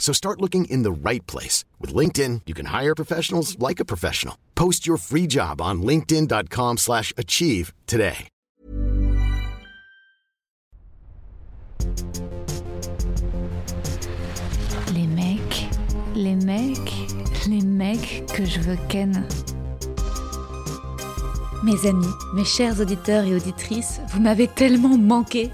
So start looking in the right place. With LinkedIn, you can hire professionals like a professional. Post your free job on linkedin.com slash achieve today. Les mecs, les mecs, les mecs que je veux ken. Mes amis, mes chers auditeurs et auditrices, vous m'avez tellement manqué.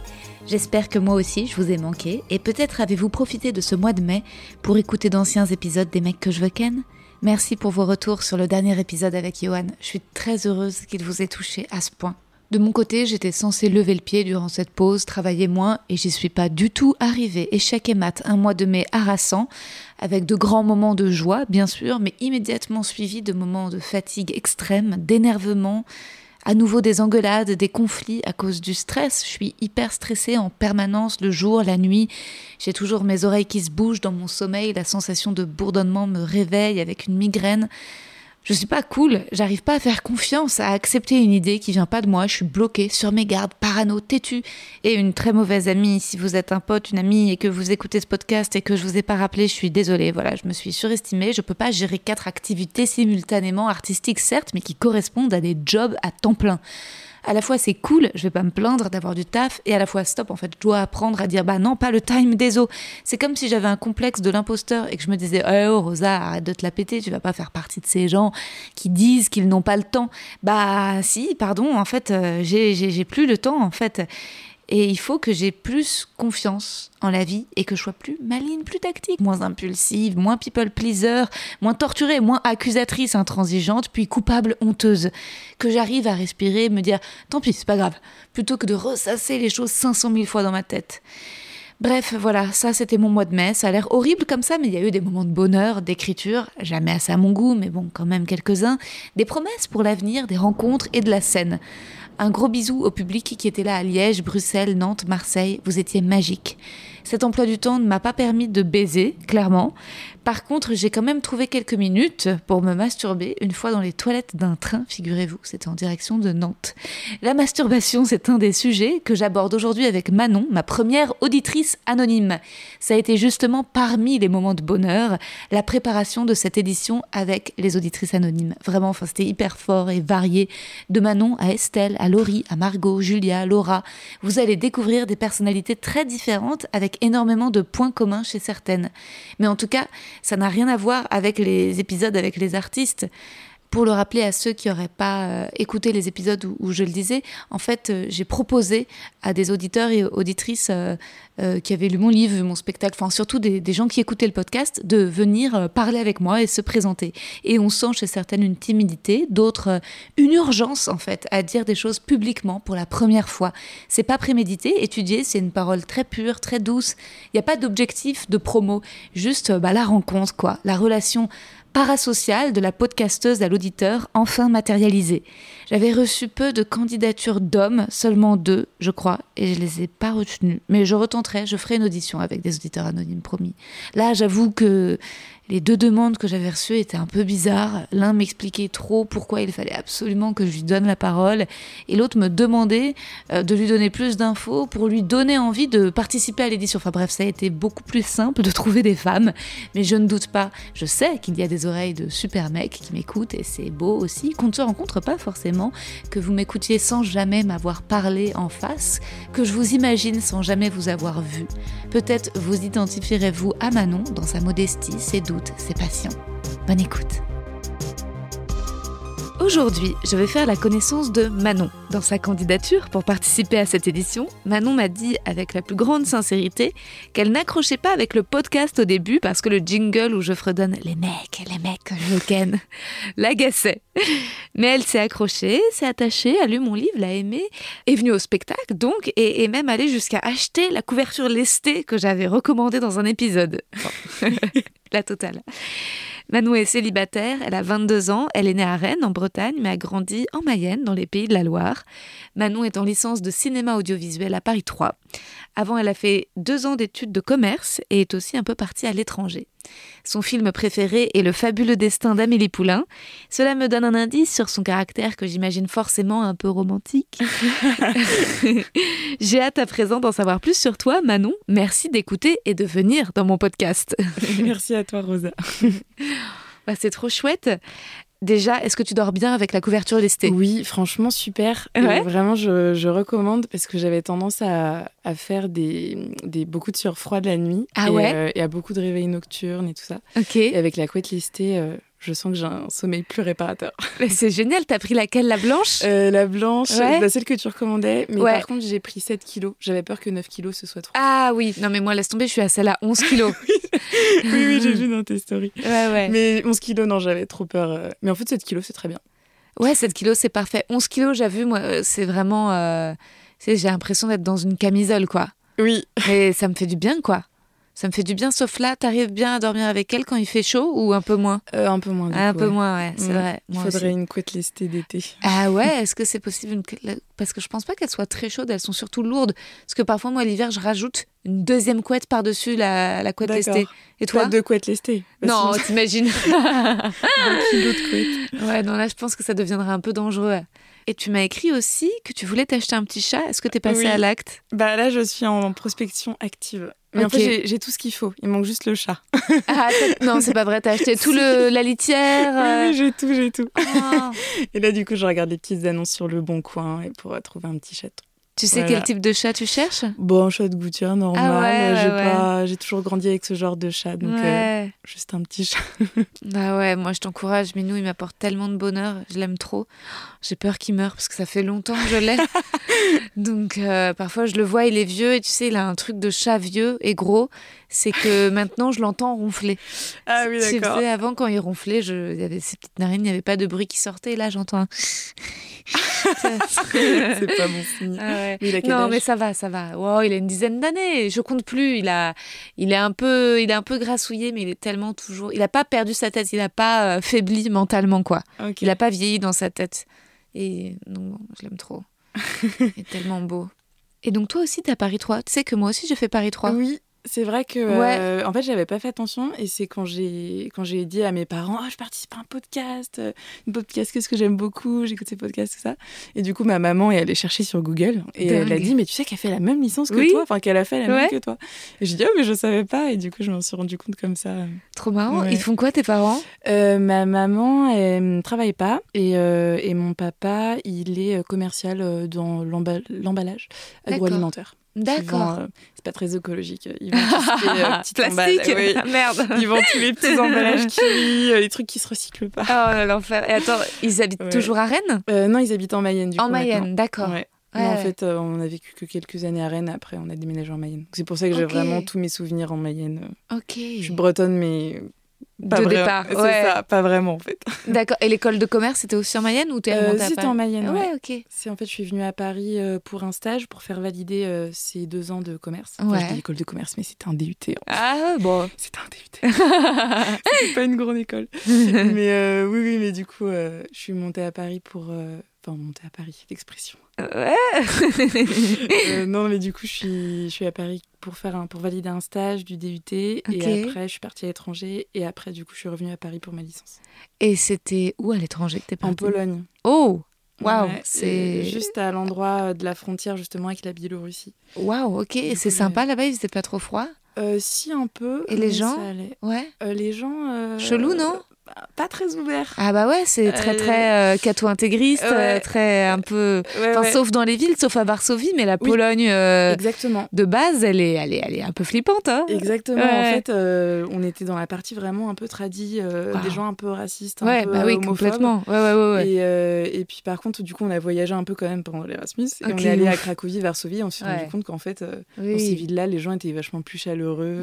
J'espère que moi aussi je vous ai manqué et peut-être avez-vous profité de ce mois de mai pour écouter d'anciens épisodes des mecs que je veux ken. Merci pour vos retours sur le dernier épisode avec Johan. Je suis très heureuse qu'il vous ait touché à ce point. De mon côté, j'étais censée lever le pied durant cette pause, travailler moins, et j'y suis pas du tout arrivée. Échec et mat, un mois de mai harassant, avec de grands moments de joie, bien sûr, mais immédiatement suivis de moments de fatigue extrême, d'énervement, à nouveau des engueulades, des conflits à cause du stress. Je suis hyper stressée en permanence, le jour, la nuit. J'ai toujours mes oreilles qui se bougent dans mon sommeil, la sensation de bourdonnement me réveille avec une migraine. Je suis pas cool, j'arrive pas à faire confiance, à accepter une idée qui vient pas de moi, je suis bloquée, sur mes gardes, parano, têtue, et une très mauvaise amie. Si vous êtes un pote, une amie, et que vous écoutez ce podcast et que je vous ai pas rappelé, je suis désolée, voilà, je me suis surestimée, je peux pas gérer quatre activités simultanément, artistiques certes, mais qui correspondent à des jobs à temps plein à la fois c'est cool, je vais pas me plaindre d'avoir du taf, et à la fois stop, en fait, je dois apprendre à dire bah non, pas le time des os. C'est comme si j'avais un complexe de l'imposteur et que je me disais oh Rosa, arrête de te la péter, tu vas pas faire partie de ces gens qui disent qu'ils n'ont pas le temps. Bah si, pardon, en fait, euh, j'ai plus le temps en fait. Et il faut que j'ai plus confiance en la vie et que je sois plus maligne, plus tactique, moins impulsive, moins people pleaser, moins torturée, moins accusatrice, intransigeante, puis coupable, honteuse. Que j'arrive à respirer, me dire tant pis, c'est pas grave, plutôt que de ressasser les choses 500 000 fois dans ma tête. Bref, voilà, ça c'était mon mois de mai. Ça a l'air horrible comme ça, mais il y a eu des moments de bonheur, d'écriture, jamais assez à mon goût, mais bon, quand même quelques-uns. Des promesses pour l'avenir, des rencontres et de la scène. Un gros bisou au public qui était là à Liège, Bruxelles, Nantes, Marseille. Vous étiez magique. Cet emploi du temps ne m'a pas permis de baiser, clairement. Par contre, j'ai quand même trouvé quelques minutes pour me masturber une fois dans les toilettes d'un train, figurez-vous, c'était en direction de Nantes. La masturbation, c'est un des sujets que j'aborde aujourd'hui avec Manon, ma première auditrice anonyme. Ça a été justement parmi les moments de bonheur, la préparation de cette édition avec les auditrices anonymes. Vraiment, enfin, c'était hyper fort et varié. De Manon à Estelle, à Laurie, à Margot, Julia, Laura. Vous allez découvrir des personnalités très différentes avec énormément de points communs chez certaines. Mais en tout cas, ça n'a rien à voir avec les épisodes avec les artistes. Pour le rappeler à ceux qui n'auraient pas euh, écouté les épisodes où, je le disais, en fait, euh, j'ai proposé à des auditeurs et auditrices euh, qui avaient lu mon livre, mon spectacle, enfin surtout des, des, gens qui écoutaient le podcast, de venir parler avec moi et se présenter. Et on sent chez certaines une timidité, d'autres une urgence en fait à dire des choses publiquement pour la première fois. C'est pas prémédité, étudier, c'est une parole très pure, très douce. Il n'y a pas d'objectif de promo, juste bah, la rencontre quoi, la relation parasocial de la podcasteuse à l'auditeur enfin matérialisé. J'avais reçu peu de candidatures d'hommes, seulement deux, je crois, et je les ai pas retenues. Mais je retenterai, je ferai une audition avec des auditeurs anonymes, promis. Là, j'avoue que les deux demandes que j'avais reçues étaient un peu bizarres. L'un m'expliquait trop pourquoi il fallait absolument que je lui donne la parole, et l'autre me demandait euh, de lui donner plus d'infos pour lui donner envie de participer à l'édition. Enfin bref, ça a été beaucoup plus simple de trouver des femmes, mais je ne doute pas. Je sais qu'il y a des oreilles de super mecs qui m'écoutent, et c'est beau aussi qu'on ne se rencontre pas forcément, que vous m'écoutiez sans jamais m'avoir parlé en face, que je vous imagine sans jamais vous avoir vu. Peut-être vous identifierez-vous à Manon dans sa modestie, ses doutes, ses passions. Bonne écoute. Aujourd'hui, je vais faire la connaissance de Manon. Dans sa candidature pour participer à cette édition, Manon m'a dit avec la plus grande sincérité qu'elle n'accrochait pas avec le podcast au début parce que le jingle où je fredonne les mecs, les mecs que je ken l'agaçait. Mais elle s'est accrochée, s'est attachée, a lu mon livre, l'a aimé, est venue au spectacle donc et est même allée jusqu'à acheter la couverture lestée que j'avais recommandée dans un épisode. la totale. Manou est célibataire, elle a 22 ans, elle est née à Rennes en Bretagne mais a grandi en Mayenne dans les pays de la Loire. Manon est en licence de cinéma audiovisuel à Paris 3. Avant, elle a fait deux ans d'études de commerce et est aussi un peu partie à l'étranger. Son film préféré est Le fabuleux destin d'Amélie Poulain. Cela me donne un indice sur son caractère que j'imagine forcément un peu romantique. J'ai hâte à présent d'en savoir plus sur toi, Manon. Merci d'écouter et de venir dans mon podcast. Merci à toi, Rosa. Bah, c'est trop chouette. Déjà, est-ce que tu dors bien avec la couverture lestée Oui, franchement, super. vraiment, je, recommande parce que j'avais tendance à, faire des, beaucoup de sueur froide la nuit. Ah et, ouais? euh, Et à beaucoup de réveils nocturnes et tout ça. Ok. Et avec la couette listée, euh, je sens que j'ai un sommeil plus réparateur. c'est génial, t'as pris laquelle La blanche? Euh, La blanche, bah, celle que tu recommandais. Mais par contre, j'ai pris 7 kilos. J'avais peur que 9 kilos ce soit trop. Ah oui, non mais moi laisse tomber, je suis à celle à 11 kilos. oui, oui, j'ai vu dans tes stories. Ouais, ouais. Mais 11 kilos, non, j'avais trop peur. Euh. Mais en fait, 7 kilos, c'est très bien. Ouais, 7 kilos, c'est parfait. 11 kilos, j'ai vu, moi, euh, c'est vraiment... j'ai l'impression d'être dans une camisole, quoi. Oui. Et ça me fait du bien, quoi. Ça me fait du bien, sauf là, t'arrives bien à dormir avec elle quand il fait chaud ou un peu moins? Euh, Un peu moins. un peu moins, ouais, c'est vrai. Il faudrait une couette lestée d'été. Ah ouais, est-ce que c'est possible une... Parce que je pense pas qu'elles soient très chaudes, elles sont surtout lourdes. Parce que parfois, moi, l'hiver, je rajoute une deuxième couette par-dessus la, la couette lestée. Et toi? Pas deux couettes lestées. Non, t'imagines Un kilo de couette. Ouais, non, là, je pense que ça deviendrait un peu dangereux. Et tu m'as écrit aussi que tu voulais t'acheter un petit chat. Est-ce que tu es passé à l'acte? Bah là, je suis en prospection active. Mais en fait, j'ai tout ce qu'il faut. Il manque juste le chat. Ah, non, c'est pas vrai. T'as acheté tout le, la litière Oui, euh j'ai tout, j'ai tout. Ah. Et là, du coup, je regarde des petites annonces sur le bon coin pour trouver un petit chaton. Tu sais quel type de chat tu cherches? Bon, un chat de gouttière normal. Ah j'ai toujours grandi avec ce genre de chat, donc euh, juste un petit chat. bah ouais, moi je t'encourage. Minou, il m'apporte tellement de bonheur. Je l'aime trop. J'ai peur qu'il meure parce que ça fait longtemps que je l'ai. donc euh, parfois je le vois, il est vieux et tu sais, il a un truc de chat vieux et gros. C'est que maintenant je l'entends ronfler. Ah oui, d'accord. Avant, quand il ronflait, je... il y avait ses petites narines, il n'y avait pas de bruit qui sortait. Et là, j'entends un. c'est pas bon signe. Ah non, mais ça va, ça va. Wow, il a une dizaine d'années. Je compte plus. Il a, il est un peu, il est un peu grassouillé, mais il est tellement toujours. Il a pas perdu sa tête. Il a pas euh, faibli mentalement, quoi. Il a pas vieilli dans sa tête. Et non, je l'aime trop. il est tellement beau. Et donc toi aussi, t'as Paris 3. Tu sais que moi aussi, j'ai fait Paris 3. Oui, c'est vrai que, euh, en fait, j'avais pas fait attention et c'est quand j'ai quand j'ai dit à mes parents, oh, je participe à un podcast, euh, une podcast qu'est-ce que j'aime beaucoup, j'écoute ces podcasts tout ça. Et du coup, ma maman est allée chercher sur Google et elle a dit, mais tu sais qu'elle fait la même licence que toi, enfin qu'elle a fait la même que toi. Et j'ai dit, oh mais je savais pas et du coup, je m'en suis rendu compte comme ça. Trop marrant. Ils font quoi tes parents? Euh, Ma maman, elle ne travaille pas et, et mon papa, il est commercial dans l'emballage agroalimentaire. D'accord. Euh, c'est pas très écologique. Ils vendent tous les euh, petits Plastique oui. Merde. Ils vendent tous les petits emballages qui, euh, les trucs qui se recyclent pas. Oh l'enfer. Et attends, ils habitent toujours à Rennes? Non, ils habitent en Mayenne du en Mayenne, d'accord. Ouais. en fait, on a vécu que quelques années à Rennes. Après, on a déménagé en Mayenne. C'est pour ça que j'ai vraiment tous mes souvenirs en Mayenne. Ok. Je suis bretonne, mais pas de départ. C'est ça, pas vraiment en fait. D'accord. Et l'école de commerce, c'était aussi en Mayenne ou t'es euh, remontée C'était en Mayenne. ouais. ok. C'est en fait, je suis venue à Paris euh, pour un stage pour faire valider euh, ces deux ans de commerce. ouais. je dis école de commerce, mais c'était un DUT. Ah bon. C'était un DUT. c'était pas une grande école. mais oui, oui, mais du coup, je suis montée à Paris pour enfin monter à Paris, l'expression. Ouais. euh, non, mais du coup, je suis, je suis à Paris pour faire un, pour valider un stage du DUT et après, je suis partie à l'étranger et après, du coup, je suis revenue à Paris pour ma licence. Et c'était où à l'étranger que t'es partie? En Pologne. Oh. Waouh, c'est juste à l'endroit de la frontière justement avec la Biélorussie. Waouh, ok. C'est sympa là-bas, il faisait pas trop froid? Euh, Si un peu. Et les gens. Ouais. Euh, les gens. Euh... Chelou, non? Pas très ouvert. Ah bah ouais, c'est très Euh, très euh, catho-intégriste, ouais. euh, très un peu... Ouais, Enfin, ouais. sauf dans les villes, sauf à Varsovie, mais la Oui. Pologne euh, Exactement. de base, elle est, elle, est, elle est un peu flippante. Hein Exactement. En fait, euh, on était dans la partie vraiment un peu tradie, Wow. des gens un peu racistes, un ouais, peu bah oui, complètement. Ouais, ouais, ouais. ouais. Et, et puis par contre, du coup, on a voyagé un peu quand même pendant l'Erasmus. Et on est allé à. Cracovie, Varsovie. Et on s'est rendu compte qu'en fait, Oui. dans ces villes-là, les gens étaient vachement plus chaleureux.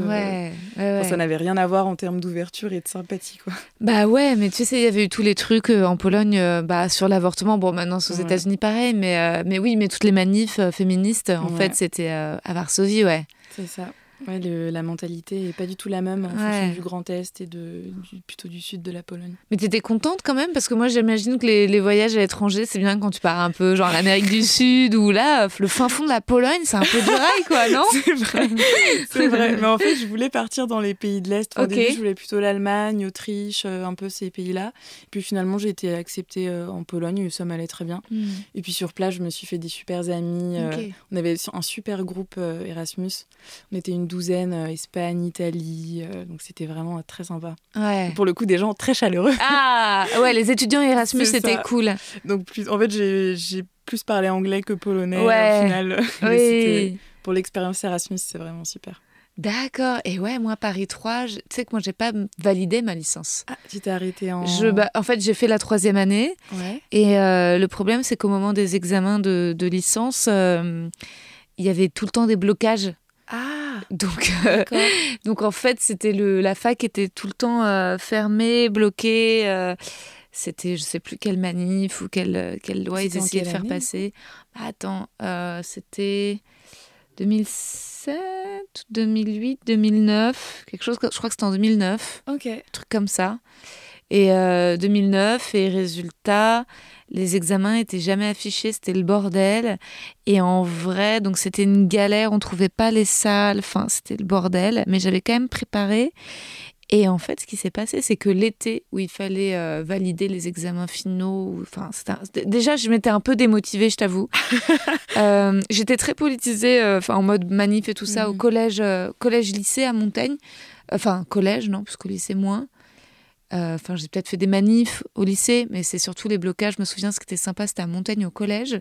Enfin, ça n'avait rien à voir en termes d'ouverture et de sympathie, quoi. Bah ouais, mais tu sais, il y avait eu tous les trucs euh, en Pologne euh, bah, sur l'avortement. Bon, maintenant, c'est aux Ouais. États-Unis, pareil, mais, euh, mais oui, mais toutes les manifs féministes, en Ouais. fait, c'était à Varsovie, ouais. C'est ça. Ouais, le- la mentalité est pas du tout la même en Ouais. fonction du Grand Est et de, du- plutôt du sud de la Pologne. Mais t'étais contente quand même Parce que moi, j'imagine que les, les voyages à l'étranger, c'est bien quand tu pars un peu, genre l'Amérique du Sud ou là, le fin fond de la Pologne, c'est un peu du rail, quoi, non? C'est vrai, c'est vrai. Mais en fait, je voulais partir dans les pays de l'Est. Au début, je voulais plutôt l'Allemagne, Autriche, euh, un peu ces pays-là. Puis finalement, j'ai été acceptée euh, en Pologne et ça m'allait très bien. Hmm, Et puis sur place, je me suis fait des super amis. euh. On avait un super groupe Erasmus. On était une douzaine, euh, Espagne, Italie. euh, donc c'était vraiment euh, très sympa. Ouais. Pour le coup, des gens très chaleureux. Ah, ouais, les étudiants Erasmus, c'était cool. Donc plus, en fait, j'ai plus parlé anglais que polonais Ouais. au final. Oui. Pour l'expérience Erasmus, c'est vraiment super. D'accord. Et ouais, moi, Paris 3, je- tu sais que moi, j'ai pas validé ma licence. Ah, tu t'es arrêté en... Je, bah, en fait, j'ai fait la troisième année. Ouais. Et euh, le problème, c'est qu'au moment des examens de, de licence, euh, il y avait tout le temps des blocages. Ah, Donc, euh, donc en fait, c'était le la fac était tout le temps euh, fermée, bloquée. euh, c'était je sais plus quelle manif ou quelle quelle loi ils essayaient de faire année, passer. Bah, attends, c'était 2007, 2008, 2009, quelque chose. Je crois que c'était en 2009 ok. truc comme ça. Et euh, 2009, et résultat, les examens étaient jamais affichés, c'était le bordel. Et en vrai, donc c'était une galère, on trouvait pas les salles, enfin c'était le bordel. Mais j'avais quand même préparé. Et en fait, ce qui s'est passé, c'est que l'été où il fallait euh, valider les examens finaux, enfin, un- déjà, je m'étais un peu démotivée, je t'avoue. Euh, J'étais très politisée, euh, enfin, en mode manif et tout ça, au Mhm. collège, euh, collège-lycée à Montaigne. Enfin, collège, non, parce qu'au lycée, moins. Euh, Enfin, j'ai peut-être fait des manifs au lycée, mais c'est surtout les blocages. Je me souviens, ce qui était sympa, c'était à Montaigne, au collège.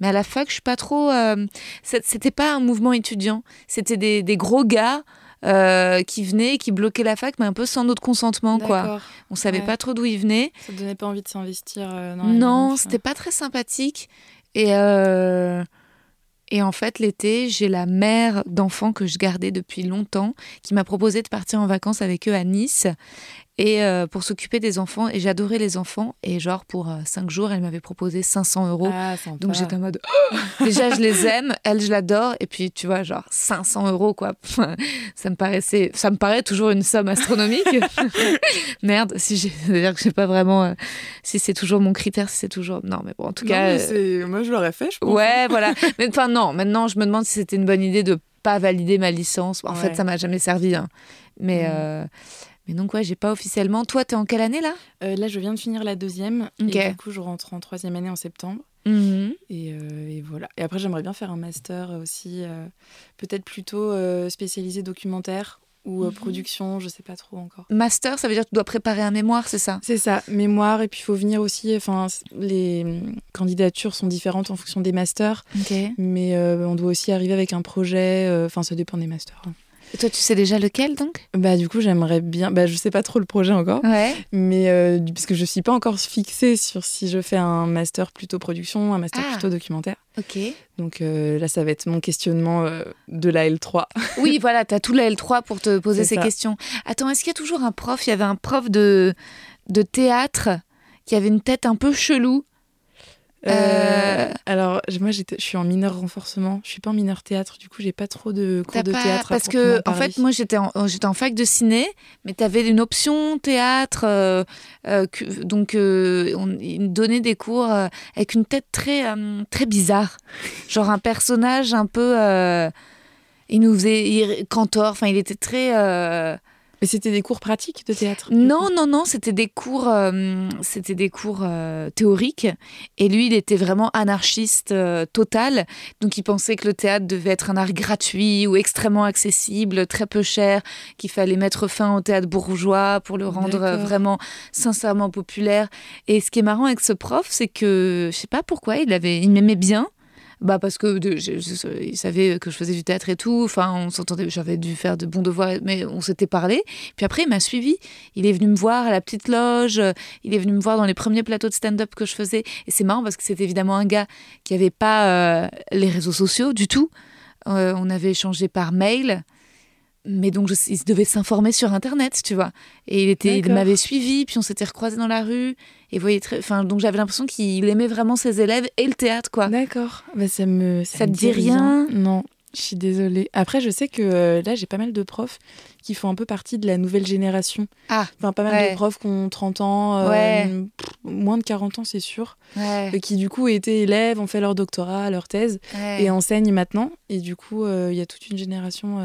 Mais à la fac, je suis pas trop. euh, C'était pas un mouvement étudiant. C'était des, des gros gars euh, qui venaient, qui bloquaient la fac, mais un peu sans notre consentement, quoi. On savait Ouais. pas trop d'où ils venaient. Ça donnait pas envie de s'investir euh, Non, c'était pas très sympathique. Et, euh, et en fait, l'été, j'ai la mère d'enfants que je gardais depuis longtemps qui m'a proposé de partir en vacances avec eux à Nice et euh, pour s'occuper des enfants. Et j'adorais les enfants. Et genre, pour euh, cinq jours, elle m'avait proposé 500 euros. Ah. Donc j'étais en mode déjà je les aime, elle je l'adore et puis tu vois genre 500 euros quoi, ça me paraissait, ça me paraît toujours une somme astronomique. Merde, si j'ai, c'est-à-dire que je sais pas vraiment euh, si c'est toujours mon critère, si c'est toujours non mais bon en tout Non, cas euh, c'est- moi je l'aurais fait, je pense. ouais voilà. Mais enfin non, maintenant je me demande si c'était une bonne idée de pas valider ma licence. En fait ça m'a jamais servi. hein. Mais Mm. Mais donc ouais j'ai pas officiellement. Toi t'es en quelle année là? Euh, là, je viens de finir la deuxième. Ok. Et du coup, je rentre en troisième année en septembre. Mhm. Et, euh, et voilà. Et après, j'aimerais bien faire un master aussi, euh, peut-être plutôt spécialisé documentaire ou euh, Mhm. production, je sais pas trop encore. Master, ça veut dire que tu dois préparer un mémoire, c'est ça? C'est ça, mémoire. Et puis, il faut venir aussi. Enfin, les hum, candidatures sont différentes en fonction des masters. Ok. Mais euh, on doit aussi arriver avec un projet. euh, Enfin, ça dépend des masters. hein. Et toi, tu sais déjà lequel donc? Bah, du coup, j'aimerais bien. Bah, je sais pas trop le projet encore. Ouais. Mais euh, parce que je suis pas encore fixée sur si je fais un master plutôt production, un master Ah. plutôt documentaire. Ok. Donc euh, là, ça va être mon questionnement euh, de la L3. Oui, voilà, tu as tout la L3 pour te poser ces ça. questions. Attends, est-ce qu'il y a toujours un prof? Il y avait un prof de, de théâtre qui avait une tête un peu chelou. Euh, alors, j- moi, je suis en mineur renforcement. Je suis pas en mineur théâtre. Du coup, j'ai pas trop de cours de pas- théâtre. à Parce que, en fait, moi, j'étais en, j'étais en fac de ciné, mais tu avais une option théâtre. euh, euh, que- donc, euh, on, ils donnaient des cours euh, avec une tête très, euh, très bizarre. Genre un personnage un peu. euh, il nous faisait. Il, Cantor, enfin, il était très. Mais c'était des cours pratiques de théâtre Non, non, non, c'était des cours, euh, c'était des cours euh, théoriques. Et lui, il était vraiment anarchiste euh, total. Donc, il pensait que le théâtre devait être un art gratuit ou extrêmement accessible, très peu cher, qu'il fallait mettre fin au théâtre bourgeois pour le rendre vraiment sincèrement populaire. Et ce qui est marrant avec ce prof, c'est que je sais pas pourquoi, il avait, il m'aimait bien bah parce que il savait que je faisais du théâtre et tout. Enfin, on s'entendait. J'avais dû faire de bons devoirs, mais on s'était parlé. Puis après, il m'a suivi. Il est venu me voir à la petite loge. Il est venu me voir dans les premiers plateaux de stand-up que je faisais. Et c'est marrant parce que c'était évidemment un gars qui avait pas euh, les réseaux sociaux du tout. Euh, on avait échangé par mail mais donc il devait s'informer sur internet tu vois et il était il m'avait suivi puis on s'était recroisés dans la rue et voyez très enfin donc j'avais l'impression qu'il aimait vraiment ses élèves et le théâtre quoi. D'accord. Bah, ça me ça, te dit rien. Non je suis désolée. Après, je sais que euh, là, j'ai pas mal de profs qui font un peu partie de la nouvelle génération. Ah, enfin, pas mal de profs qui ont 30 ans, euh, moins de 40 ans, c'est sûr, ouais. qui du coup étaient élèves, ont fait leur doctorat, leur thèse, et enseignent maintenant. Et du coup, euh, il y a toute une génération.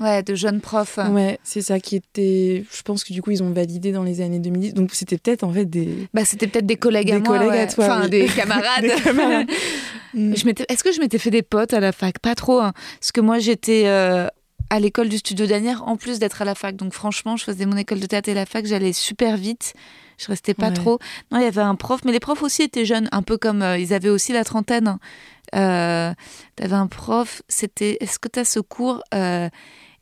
Ouais, de jeunes profs. Ouais, c'est ça qui était. Je pense que du coup, ils ont validé dans les années 2010. Donc, c'était peut-être en fait des. Bah, c'était peut-être des collègues des à moi. collègues à toi. Enfin, des camarades. des camarades. je Est-ce que je m'étais fait des potes à la fac? Pas trop. Hein. Parce que moi, j'étais. À l'école du studio d'Anière en plus d'être à la fac. Donc franchement, je faisais mon école de théâtre et la fac, j'allais super vite. Je restais pas trop. Non, il y avait un prof, mais les profs aussi étaient jeunes, un peu comme euh, ils avaient aussi la trentaine. Euh, T'avais un prof, c'était. Est-ce que tu as ce cours euh,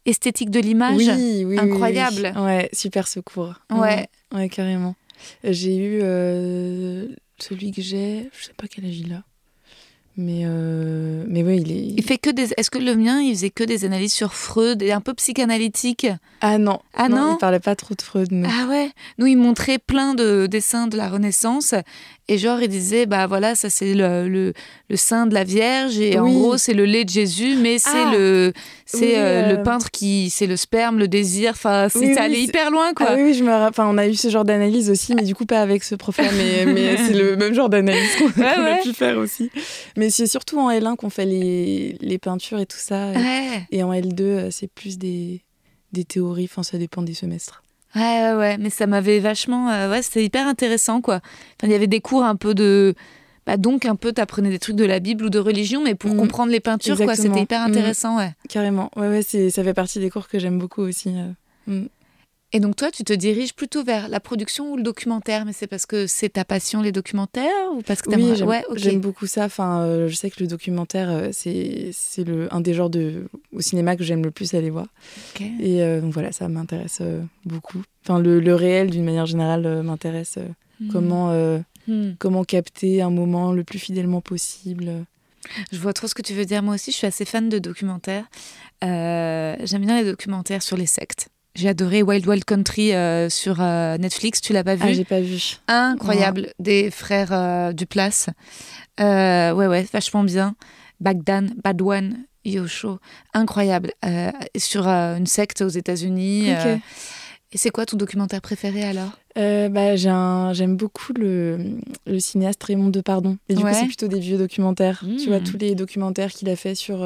esthétique de l'image? Oui, oui, incroyable. Oui, ouais, super secours. Ouais, ouais, carrément. J'ai eu euh, celui que j'ai, je sais pas quel âge il a. Mais, euh, mais ouais, il est. Il fait que des. Est-ce que le mien, il faisait que des analyses sur Freud et un peu psychanalytique? Ah non. Ah non, Il parlait pas trop de Freud. Non. Ah ouais. Nous, il montrait plein de dessins de la Renaissance et genre, il disait, bah voilà, ça c'est le, le, le, sein de la Vierge et en gros, c'est le lait de Jésus, mais c'est ah. le c'est Oui, euh, euh, le peintre qui. C'est le sperme, le désir. Enfin, c'est Oui, c'est- hyper loin, quoi. Ah oui, je me enfin, on a eu ce genre d'analyse aussi, mais du coup pas avec ce prof-là, mais, mais c'est le même genre d'analyse qu'on qu'on a ouais. pu faire aussi. Mais c'est surtout en L1 qu'on fait les, les peintures et tout ça. Ouais. Et en L2, euh, c'est plus des, des théories, enfin ça dépend des semestres. Ouais, ouais, ouais, mais ça m'avait vachement. euh, ouais, c'était hyper intéressant, quoi. Enfin, il y avait des cours un peu de. Bah, donc, un peu, t'apprenais des trucs de la Bible ou de religion, mais pour Mhm. comprendre les peintures, quoi. C'était hyper Mhm. intéressant, ouais. Carrément, ouais, ouais, ça fait partie des cours que j'aime beaucoup aussi. euh. Et donc, toi, tu te diriges plutôt vers la production ou le documentaire, mais c'est parce que c'est ta passion, les documentaires, ou parce que Oui, j'aime, Ouais, ok. j'aime beaucoup ça. Enfin, euh, je sais que le documentaire, euh, c'est, c'est le, un des genres de, au cinéma que j'aime le plus aller voir. Et euh, donc voilà, ça m'intéresse beaucoup. Enfin, le, le réel, d'une manière générale, m'intéresse. Hmm. Comment, Hmm. comment capter un moment le plus fidèlement possible. Je vois trop ce que tu veux dire. Moi aussi, je suis assez fan de documentaires. J'aime bien les documentaires sur les sectes. J'ai adoré Wild Wild Country euh, sur euh, Netflix. Tu l'as pas vu Ah, j'ai pas vu. Incroyable. Des frères euh, Duplass. Euh, ouais, ouais, vachement bien. Bagdan, Badwan, Yosho. Incroyable. Sur une secte aux États-Unis. Et c'est quoi ton documentaire préféré alors? Bah, j'aime beaucoup le, le cinéaste Raymond Depardon. Et du Ouais. coup, c'est plutôt des vieux documentaires. Tu vois, tous les documentaires qu'il a fait sur,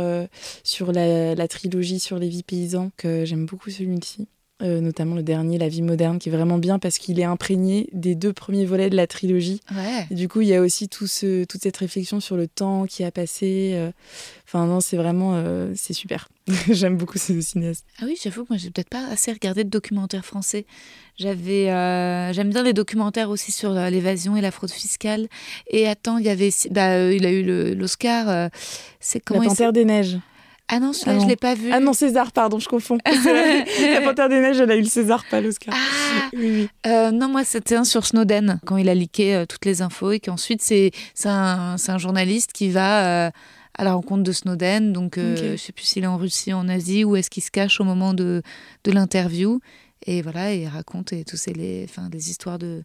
sur la, la trilogie sur les vies paysans, que j'aime beaucoup celui-ci. Euh, notamment le dernier, La vie moderne, qui est vraiment bien parce qu'il est imprégné des deux premiers volets de la trilogie. Ouais. Et du coup, il y a aussi tout ce, toute cette réflexion sur le temps qui a passé. euh. Enfin, non, c'est vraiment... euh, c'est super. J'aime beaucoup ce cinéaste. Ah oui, j'avoue que moi, j'ai peut-être pas assez regardé de documentaires français. J'avais, j'aime bien les documentaires aussi sur l'évasion et la fraude fiscale. Et attends, il y avait, bah, il a eu l'Oscar. c'est comment la il Panthère des Neiges. Ah non, celui-là, Ah je non. l'ai pas vu. Ah non, César, pardon, je confonds. La Panthère des Neiges, elle a eu le César, pas l'Oscar. Ah Oui, oui. Euh, non, moi, c'était un sur Snowden, quand il a leaké euh, toutes les infos et qu'ensuite, c'est c'est un, un journaliste qui va euh, à la rencontre de Snowden. Donc, je sais plus s'il est en Russie, en Asie, ou est-ce qu'il se cache au moment de, de l'interview. Et voilà, il raconte et tous les, enfin, des histoires de,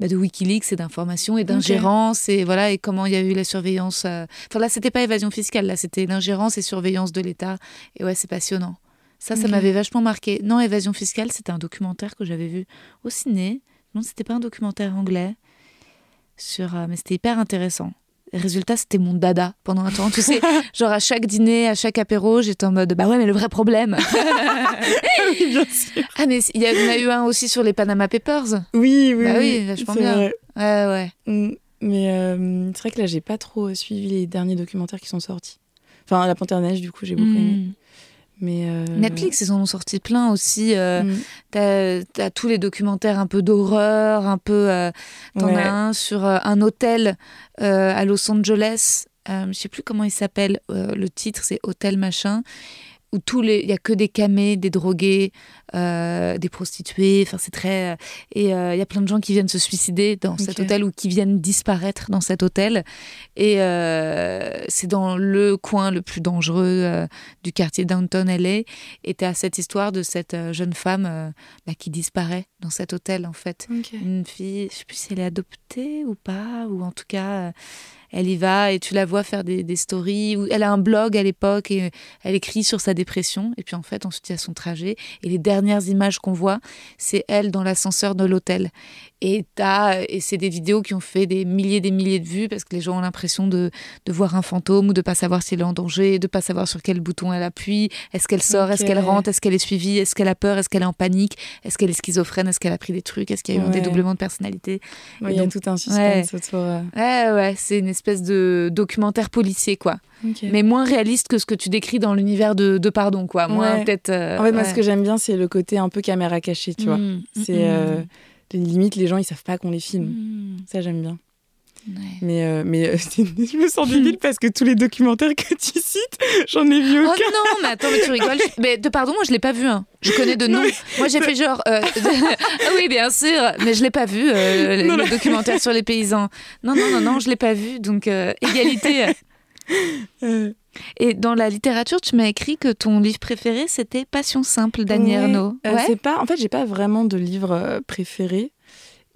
bah, de Wikileaks et d'informations et d'ingérence et voilà et comment il y a eu la surveillance. euh, Enfin là, c'était pas évasion fiscale, là, c'était l'ingérence et surveillance de l'État. Et ouais, c'est passionnant. Ça, ça m'avait vachement marqué. Non, évasion fiscale, c'était un documentaire que j'avais vu au ciné. Non, c'était pas un documentaire anglais sur, euh, mais c'était hyper intéressant. Résultat, c'était mon dada pendant un temps. Tu sais, genre à chaque dîner, à chaque apéro, j'étais en mode bah ouais, mais le vrai problème. oui, bien sûr. Ah, mais il y en a eu un aussi sur les Panama Papers. Oui, oui. Bah oui, vachement bien. Vrai. Ouais, ouais. Mm, mais euh, c'est vrai que là, j'ai pas trop suivi les derniers documentaires qui sont sortis. Enfin, La Panthère Neige, du coup, j'ai beaucoup aimé. Mm. Mais euh, Netflix, ils en ont sorti plein aussi. Euh, T'as as tous les documentaires un peu d'horreur, un peu. Euh, T'en as un sur un hôtel à Los Angeles. je sais plus comment il s'appelle. le titre, c'est Hôtel machin où tous les, il y a que des camés, des drogués, euh, des prostituées. Enfin, c'est très et euh, il y a plein de gens qui viennent se suicider dans cet hôtel ou qui viennent disparaître dans cet hôtel. Et euh, c'est dans le coin le plus dangereux du quartier downtown LA. Et tu as cette histoire de cette jeune femme bah, qui disparaît dans cet hôtel en fait. Une fille, je sais plus si elle est adoptée ou pas, ou en tout cas elle y va et tu la vois faire des, stories. Où elle a un blog à l'époque et elle écrit sur sa dépression. Et puis en fait, ensuite, il y a son trajet. Et les dernières images qu'on voit, c'est elle dans l'ascenseur de l'hôtel. Et, et c'est des vidéos qui ont fait des milliers et des milliers de vues parce que les gens ont l'impression de, de, voir un fantôme ou de pas savoir si elle est en danger, de pas savoir sur quel bouton elle appuie. Est-ce qu'elle sort? Est-ce qu'elle rentre? Est-ce qu'elle est suivie? Est-ce qu'elle a peur? Est-ce qu'elle est en panique? Est-ce qu'elle est schizophrène? Est-ce qu'elle a pris des trucs? Est-ce qu'il y a eu un dédoublement de personnalité? Il y a tout un suspense autour. Euh. Ouais, ouais, c'est une espèce de documentaire policier, quoi. Mais moins réaliste que ce que tu décris dans l'univers de, de, Pardon, quoi. Moins peut-être. Euh, en fait, moi, ce que j'aime bien, c'est le côté un peu caméra cachée, tu vois. Mmh, c'est. Mmh, euh, limite, les gens, ils savent pas qu'on les filme. Hmm. Ça, j'aime bien. Mais, euh, mais euh, je me sens débile parce que tous les documentaires que tu cites, j'en ai vu oh aucun. Oh non, mais attends, mais tu rigoles. mais de pardon, moi je l'ai pas vu. Hein. Je connais de nom. Moi j'ai fait genre. Euh, ah oui, bien sûr, mais je l'ai pas vu le, documentaire sur les paysans. Non, non, non, non, je l'ai pas vu. Donc égalité. Et dans la littérature, tu m'as écrit que ton livre préféré, c'était Passion simple d'Annie Ernaux. Euh, pas, en fait, j'ai pas vraiment de livre euh, préféré.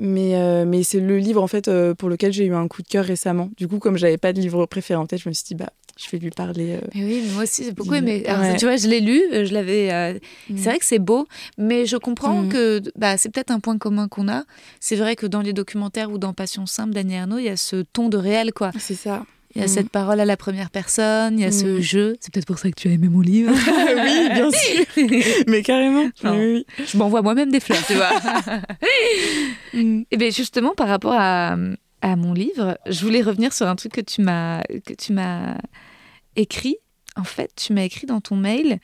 Mais, euh, mais c'est le livre en fait pour lequel j'ai eu un coup de cœur récemment. Du coup, comme j'avais pas de livre préféré en tête, je me suis dit bah je vais lui parler. oui, mais moi aussi j'ai beaucoup aimé. tu vois, je l'ai lu, je l'avais. Mm. C'est vrai que c'est beau, mais je comprends mm. que bah, c'est peut-être un point commun qu'on a. C'est vrai que dans les documentaires ou dans Passion simple d'Annie Ernaux, il y a ce ton de réel quoi. C'est ça. Il y a cette parole à la première personne, il y a ce jeu. C'est peut-être pour ça que tu as aimé mon livre. oui, bien sûr. Mais carrément. Oui, Je m'envoie moi-même des fleurs, tu vois. Et bien justement, par rapport à, à, mon livre, je voulais revenir sur un truc que tu m'as que tu m'as écrit. En fait, tu m'as écrit dans ton mail.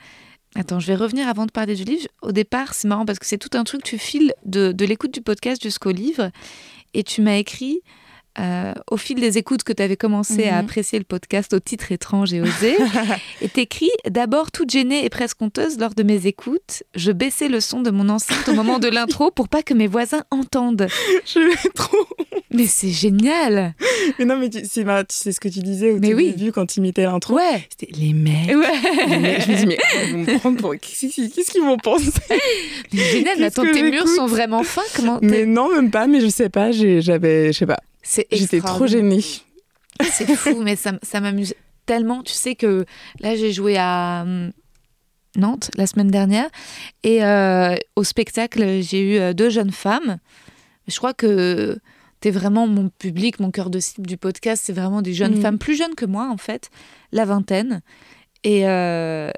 Attends, je vais revenir avant de parler du livre. Au départ, c'est marrant parce que c'est tout un truc, tu files de, de l'écoute du podcast jusqu'au livre. Et tu m'as écrit euh, au fil des écoutes que tu avais commencé à mhm. apprécier le podcast au titre étrange et osé, et t'écris d'abord toute gênée et presque honteuse lors de mes écoutes, je baissais le son de mon enceinte au moment de l'intro pour pas que mes voisins entendent. Je trop. Mais c'est génial. Mais non, mais tu, c'est, tu sais ce que tu disais au mais oui. début quand tu imitais l'intro. Ouais. C'était les mecs. Ouais. Je me dis mais ils vont me prendre pour qu'est-ce, qu'ils vont penser? Mais génial. Attends, tes murs sont vraiment fins. Comment Mais non, même pas. Mais je sais pas. j'avais, je sais pas. J'étais trop gênée. C'est fou, mais ça, ça m'amuse tellement. Tu sais que là, j'ai joué à hum, Nantes la semaine dernière et euh, au spectacle, j'ai eu euh, deux jeunes femmes. Je crois que tu es vraiment mon public, mon cœur de cible du podcast. C'est vraiment des jeunes mm. femmes, plus jeunes que moi en fait, la vingtaine. Et, euh,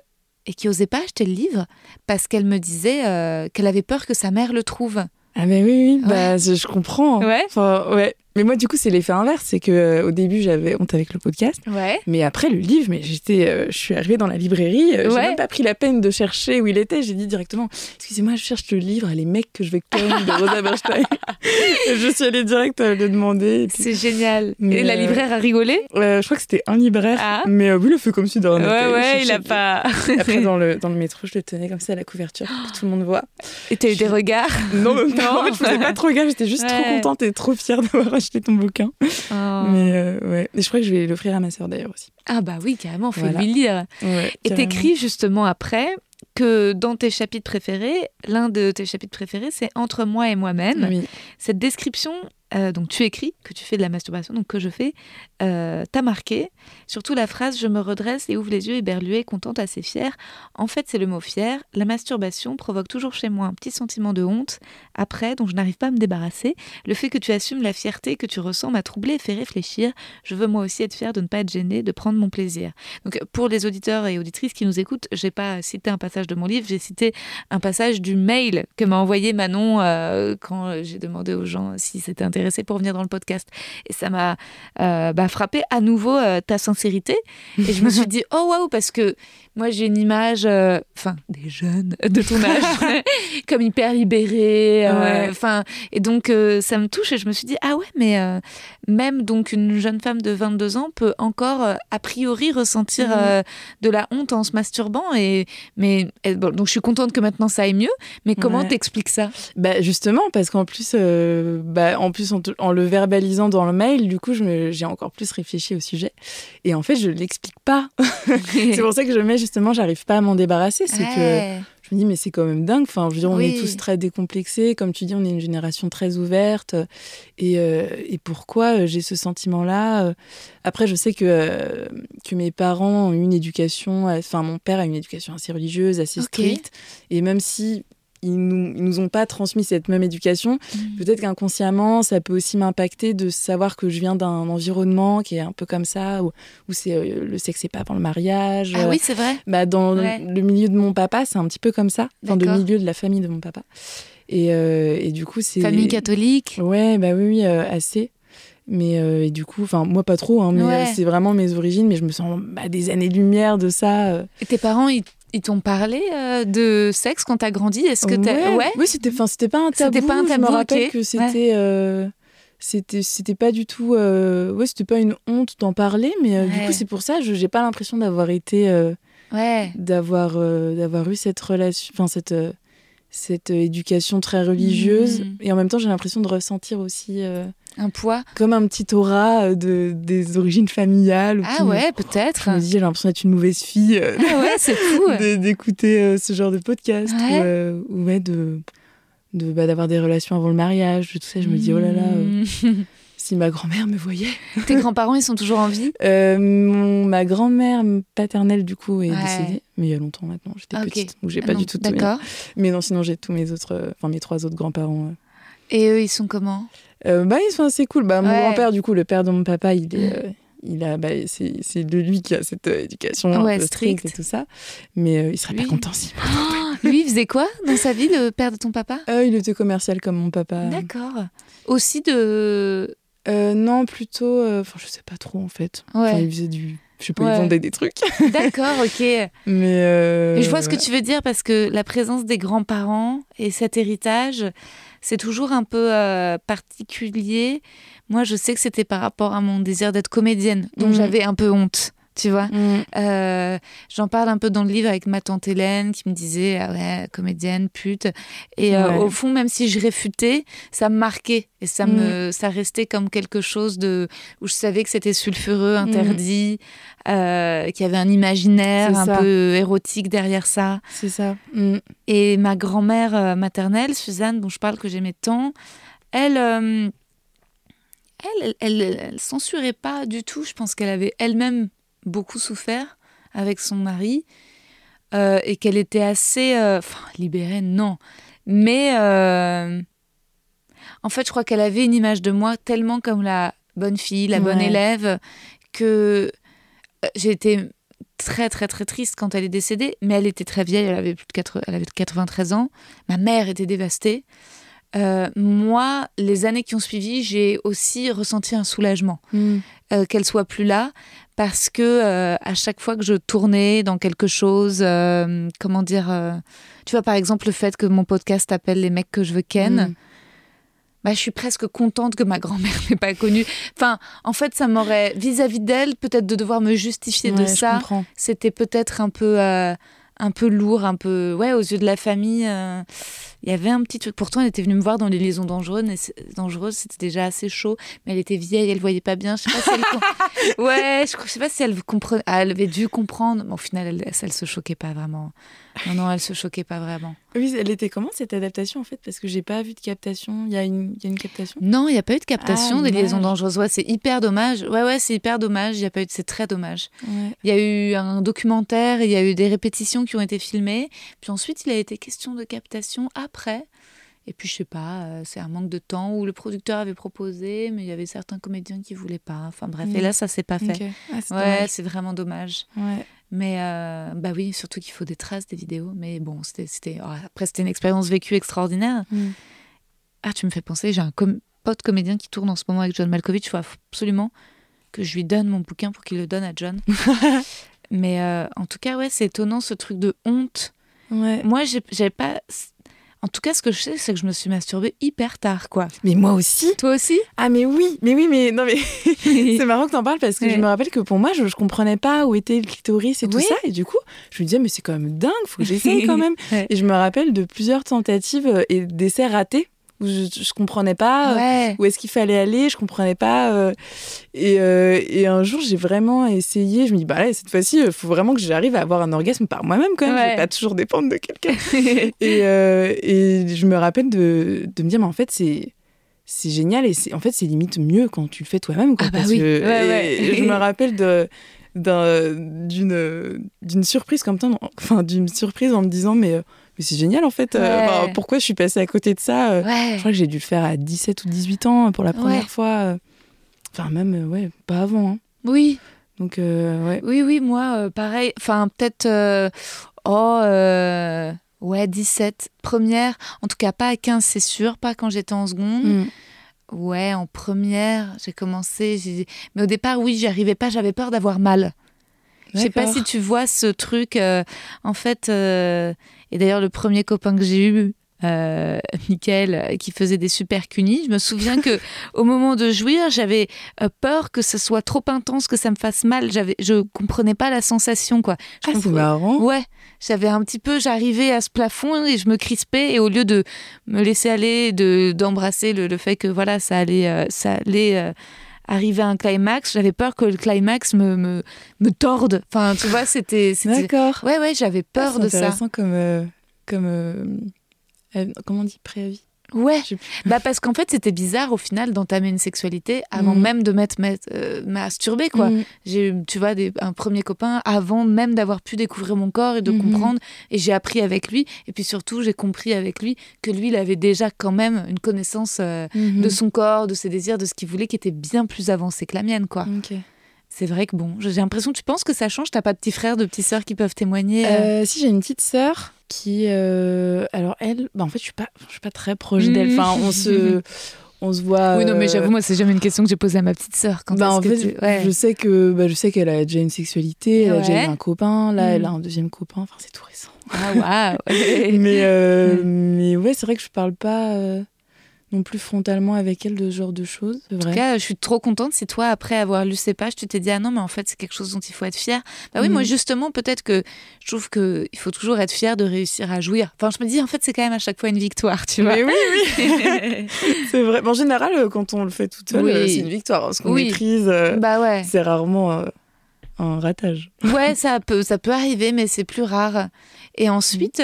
et qui n'osaient pas acheter le livre parce qu'elle me disait qu'elle avait peur que sa mère le trouve. Ah mais oui, oui, bah, je, comprends. Ouais. Enfin, ouais. Mais moi, du coup, c'est l'effet inverse. C'est que euh, au début, j'avais honte avec le podcast. Ouais. Mais après, le livre, mais j'étais, euh, je suis arrivée dans la librairie. Euh, j'ai même pas pris la peine de chercher où il était. J'ai dit directement, excusez-moi, je cherche le livre, les mecs que je vais connaître de Rosa Bernstein. je suis allée direct le demander. C'est génial. et la libraire a rigolé? Je crois que c'était un libraire. Ah. Mais oui, a fait comme si dans Ouais, ouais, il a pas. après, dans le, dans le métro, je le tenais comme ça à la couverture pour que tout le monde voit. Et t'as eu des regards? Non, même pas. En fait, je faisais pas trop gaffe. J'étais juste trop contente et trop fière d'avoir acheté ton bouquin. Oh. Mais euh, ouais. Et je crois que je vais l'offrir à ma sœur d'ailleurs aussi. Ah bah oui, carrément, faut lui lire. et t'écris justement après que dans tes chapitres préférés, l'un de tes chapitres préférés, c'est Entre moi et moi-même. Cette description, euh, donc tu écris que tu fais de la masturbation, donc que je fais, euh, t'as marqué. Surtout la phrase Je me redresse et ouvre les yeux éberluée, contente, assez fière. En fait, c'est le mot fier. La masturbation provoque toujours chez moi un petit sentiment de honte, après, dont je n'arrive pas à me débarrasser. Le fait que tu assumes la fierté que tu ressens m'a troublé et fait réfléchir. Je veux moi aussi être fière de ne pas être gênée, de prendre mon plaisir. Donc, pour les auditeurs et auditrices qui nous écoutent, j'ai pas cité un passage de mon livre, j'ai cité un passage du mail que m'a envoyé Manon euh, quand j'ai demandé aux gens si c'était intéressé pour venir dans le podcast. Et ça m'a euh, bah, frappé à nouveau euh, ta sincérité. Et je me suis dit, oh waouh, parce que moi j'ai une image, euh, enfin, des jeunes de ton âge, comme hyper libérés. Enfin, et donc ça me touche et je me suis dit, ah ouais, mais même donc une jeune femme de 22 ans peut encore a priori ressentir mmh. de la honte en se masturbant. Et, mais, donc je suis contente que maintenant ça aille mieux. Mais comment t'expliques ça? Bah, Justement, parce qu'en plus, bah, en plus en, le verbalisant dans le mail, du coup, j'ai encore plus réfléchi au sujet. Et en fait, je l'explique pas. c'est pour ça que je mets justement, j'arrive pas à m'en débarrasser. C'est que je me dis, mais c'est quand même dingue. Enfin, je veux dire, on est tous très décomplexés. Comme tu dis, on est une génération très ouverte. Et, euh, et pourquoi euh, j'ai ce sentiment-là euh, Après, je sais que, que mes parents ont une éducation, enfin, mon père a une éducation assez religieuse, assez stricte. Et même si ils nous, nous ont pas transmis cette même éducation. Mm. Peut-être qu'inconsciemment, ça peut aussi m'impacter de savoir que je viens d'un environnement qui est un peu comme ça, où, où c'est euh, le sexe n'est pas avant le mariage. Ah oui, c'est vrai. Bah, dans le milieu de mon papa, c'est un petit peu comme ça. Dans le milieu de la famille de mon papa. Et, euh, et du coup, c'est. Famille catholique Ouais, bah oui, oui euh, assez. Mais et du coup, enfin moi pas trop, hein, mais c'est vraiment mes origines. Mais je me sens bah, des années-lumière de ça. Et tes parents, ils ils t'ont parlé euh, de sexe quand t'as grandi? Est-ce que ouais. ouais? Oui, c'était, enfin, c'était pas un tabou. C'était pas un tabou. Je me rappelle que c'était, euh, c'était, c'était pas du tout, euh... ouais, c'était pas une honte d'en parler, mais euh, du coup, c'est pour ça, je j'ai pas l'impression d'avoir été, ouais, d'avoir, d'avoir eu cette relation, enfin cette, cette éducation très religieuse, mmh. et en même temps, j'ai l'impression de ressentir aussi un poids Comme un petit aura euh, de, des origines familiales. Ah ouais, peut-être. Je me dis, j'ai l'impression d'être une mauvaise fille. Euh, ah ouais, c'est fou. D'écouter euh, ce genre de podcast. Ou, ouais, de, de bah, d'avoir des relations avant le mariage, tout ça. Je me dis, oh là là. Si ma grand-mère me voyait. Tes grands-parents, ils sont toujours en vie? Ma grand-mère paternelle, du coup, est décédée, mais il y a longtemps maintenant. J'étais ah, petite, donc j'ai pas du tout D'accord. Mais non, sinon, j'ai tous mes autres, enfin mes trois autres grands-parents. Et eux, ils sont comment? Euh, bah, ils sont assez cool. Bah, mon grand-père, du coup, le père de mon papa, il est. Euh, il a, bah, c'est, de lui qui a cette euh, éducation peu stricte et tout ça. Mais il serait pas content si. lui, il faisait quoi dans sa vie, le père de ton papa? Il était commercial comme mon papa. D'accord. Aussi de. Non, plutôt. Enfin, je sais pas trop en fait. il faisait du. Je sais pas, il vendait des trucs. D'accord, ok. Mais, Mais, je vois ce que tu veux dire parce que la présence des grands-parents et cet héritage, c'est toujours un peu euh, particulier. Moi, je sais que c'était par rapport à mon désir d'être comédienne, dont mhm. j'avais un peu honte. Tu vois, mhm. euh, j'en parle un peu dans le livre avec ma tante Hélène qui me disait ah ouais comédienne pute et euh, au fond même si je réfutais ça me marquait et ça me mhm. ça restait comme quelque chose de où je savais que c'était sulfureux interdit euh, qu'il y avait un imaginaire un peu érotique derrière ça. C'est ça. Mm. Et ma grand-mère maternelle, Suzanne, dont je parle que j'aimais tant, elle, euh, elle, elle, censurait pas du tout. Je pense qu'elle avait elle-même beaucoup souffert avec son mari et qu'elle était assez, enfin, libérée, non, mais en fait, je crois qu'elle avait une image de moi tellement comme la bonne fille, la bonne élève, que euh, j'ai été très très très triste quand elle est décédée, mais elle était très vieille, elle avait plus de 80, elle avait 93 ans. Ma mère était dévastée. Euh, moi, les années qui ont suivi, j'ai aussi ressenti un soulagement. Euh, qu'elle soit plus là, parce que à chaque fois que je tournais dans quelque chose, comment dire, tu vois par exemple le fait que mon podcast s'appelle Les mecs que je veux ken. Hmm bah, je suis presque contente que ma grand-mère n'ait pas connu. Enfin, en fait, ça m'aurait, vis-à-vis d'elle, peut-être de devoir me justifier de ça, c'était peut-être un peu, euh, un peu lourd, un peu, ouais, aux yeux de la famille. Il y avait un petit truc. Pourtant, elle était venue me voir dans les liaisons dangereuses. Dangereuses, c'était déjà assez chaud, mais elle était vieille, elle voyait pas bien. Je sais pas si elle, ouais, je, sais pas si elle comprenait. Ah, elle avait dû comprendre. Mais au final, elle, elle, se choquait pas vraiment. Non, non, elle se choquait pas vraiment. Oui, elle était comment cette adaptation en fait? Parce que j'ai pas vu de captation. Il y, a une, y a une captation? Non, il n'y a pas eu de captation ah, des liaisons dangereuses. Ouais, c'est hyper dommage. Ouais, ouais, c'est hyper dommage. Il y a pas eu. C'est très dommage. Il y a eu un documentaire, il y a eu des répétitions qui ont été filmées. Puis ensuite, il a été question de captation après. Et puis, je sais pas, euh, c'est un manque de temps où le producteur avait proposé, mais il y avait certains comédiens qui voulaient pas. Enfin bref, et là, ça s'est pas fait. Ah, ouais, c'est vraiment dommage. Ouais. Mais euh, bah oui, surtout qu'il faut des traces, des vidéos. Mais bon, c'était, oh, après, c'était une expérience vécue extraordinaire. Mm. Ah, tu me fais penser, j'ai un pote comédien qui tourne en ce moment avec John Malkovich. Il faut absolument que je lui donne mon bouquin pour qu'il le donne à John. mais euh, en tout cas, ouais, c'est étonnant ce truc de honte. Ouais. Moi, j'avais pas en tout cas, ce que je sais, c'est que je me suis masturbée hyper tard, quoi. Mais moi aussi. Toi aussi? Ah, mais oui, mais oui, mais non, mais c'est marrant que t'en parles parce que je me rappelle que pour moi, je, je comprenais pas où était le clitoris et tout ça. Et du coup, je me disais, mais c'est quand même dingue, faut que j'essaye quand même. Et je me rappelle de plusieurs tentatives et d'essais ratés je, je comprenais pas euh, où est-ce qu'il fallait aller, je comprenais pas. Euh, et, euh, et, un jour, j'ai vraiment essayé. Je me dis, bah là, cette fois-ci, il faut vraiment que j'arrive à avoir un orgasme par moi-même quand même. Je vais pas toujours dépendre de quelqu'un. et, et je me rappelle de, de me dire, mais en fait, c'est c'est génial et en fait c'est limite mieux quand tu le fais toi-même ah bah oui. je me rappelle de d'une d'une surprise comme enfin d'une surprise en me disant mais mais c'est génial en fait. Euh, pourquoi je suis passée à côté de ça euh, Je crois que j'ai dû le faire à 17 ou 18 ans pour la première fois. Euh. Enfin, même, ouais, pas avant. Hein. Oui. Donc, ouais. Oui, oui, moi, pareil. Enfin, peut-être. oh, ouais, 17. Première. En tout cas, pas à 15, c'est sûr. Pas quand j'étais en seconde. Mm. Ouais, en première, j'ai commencé. Mais au départ, oui, j'y arrivais pas. J'avais peur d'avoir mal. Je sais pas si tu vois ce truc. en fait, et d'ailleurs, le premier copain que j'ai eu, euh, Michael, qui faisait des super cunis, je me souviens que au moment de jouir, j'avais euh, peur que ce soit trop intense, que ça me fasse mal. J'avais, je comprenais pas la sensation, quoi. ah, c'est marrant. Ouais, j'avais un petit peu, j'arrivais à ce plafond et je me crispais et au lieu de me laisser aller, de d'embrasser le, fait que voilà, ça allait, euh, ça allait. Euh, arriver à un climax, j'avais peur que le climax me, me, me torde. Enfin, tu vois, c'était. D'accord. Ouais, ouais, j'avais peur de ça. C'est intéressant comme. Euh, comme euh, euh, comment on dit Préavis? Ouais, bah parce qu'en fait c'était bizarre au final d'entamer une sexualité avant mm. même de m'être euh, masturbée quoi. Mm. J'ai eu tu vois des, un premier copain avant même d'avoir pu découvrir mon corps et de mm-hmm. comprendre et j'ai appris avec lui et puis surtout j'ai compris avec lui que lui il avait déjà quand même une connaissance euh, mm-hmm. de son corps, de ses désirs, de ce qu'il voulait qui était bien plus avancée que la mienne quoi. C'est vrai que bon, j'ai l'impression, tu penses que ça change? T'as pas de petits frères, de petites sœurs qui peuvent témoigner euh? Si, j'ai une petite sœur qui, euh, alors elle, bah en fait, je suis pas, je suis pas très proche d'elle. Mmh. Enfin, on se, on se voit. Oui, non, mais j'avoue, moi, c'est jamais une question que j'ai posée à ma petite sœur. Quand bah, en fait, je sais que, bah, je sais qu'elle a déjà une sexualité, elle a déjà un copain. Là, elle a mmh. un deuxième copain. Enfin, c'est tout récent. Ah waouh. mais, euh, mmh. mais ouais, c'est vrai que je parle pas non plus frontalement avec elle de ce genre de choses. En tout cas, je suis trop contente si toi, après avoir lu ces pages, tu t'es dit ah non, mais en fait, c'est quelque chose dont il faut être fier. Bah oui, moi mm. justement, peut-être que je trouve qu'il faut toujours être fier de réussir à jouir. Enfin, je me dis en fait, c'est quand même à chaque fois une victoire, tu vois. Mais oui, oui. c'est vrai. En général, euh, quand on le fait tout seul, euh, c'est une victoire. Parce qu'on maîtrise, euh, bah ouais. c'est rarement un ratage. Ouais, ça peut, ça peut arriver, mais c'est plus rare. Et ensuite.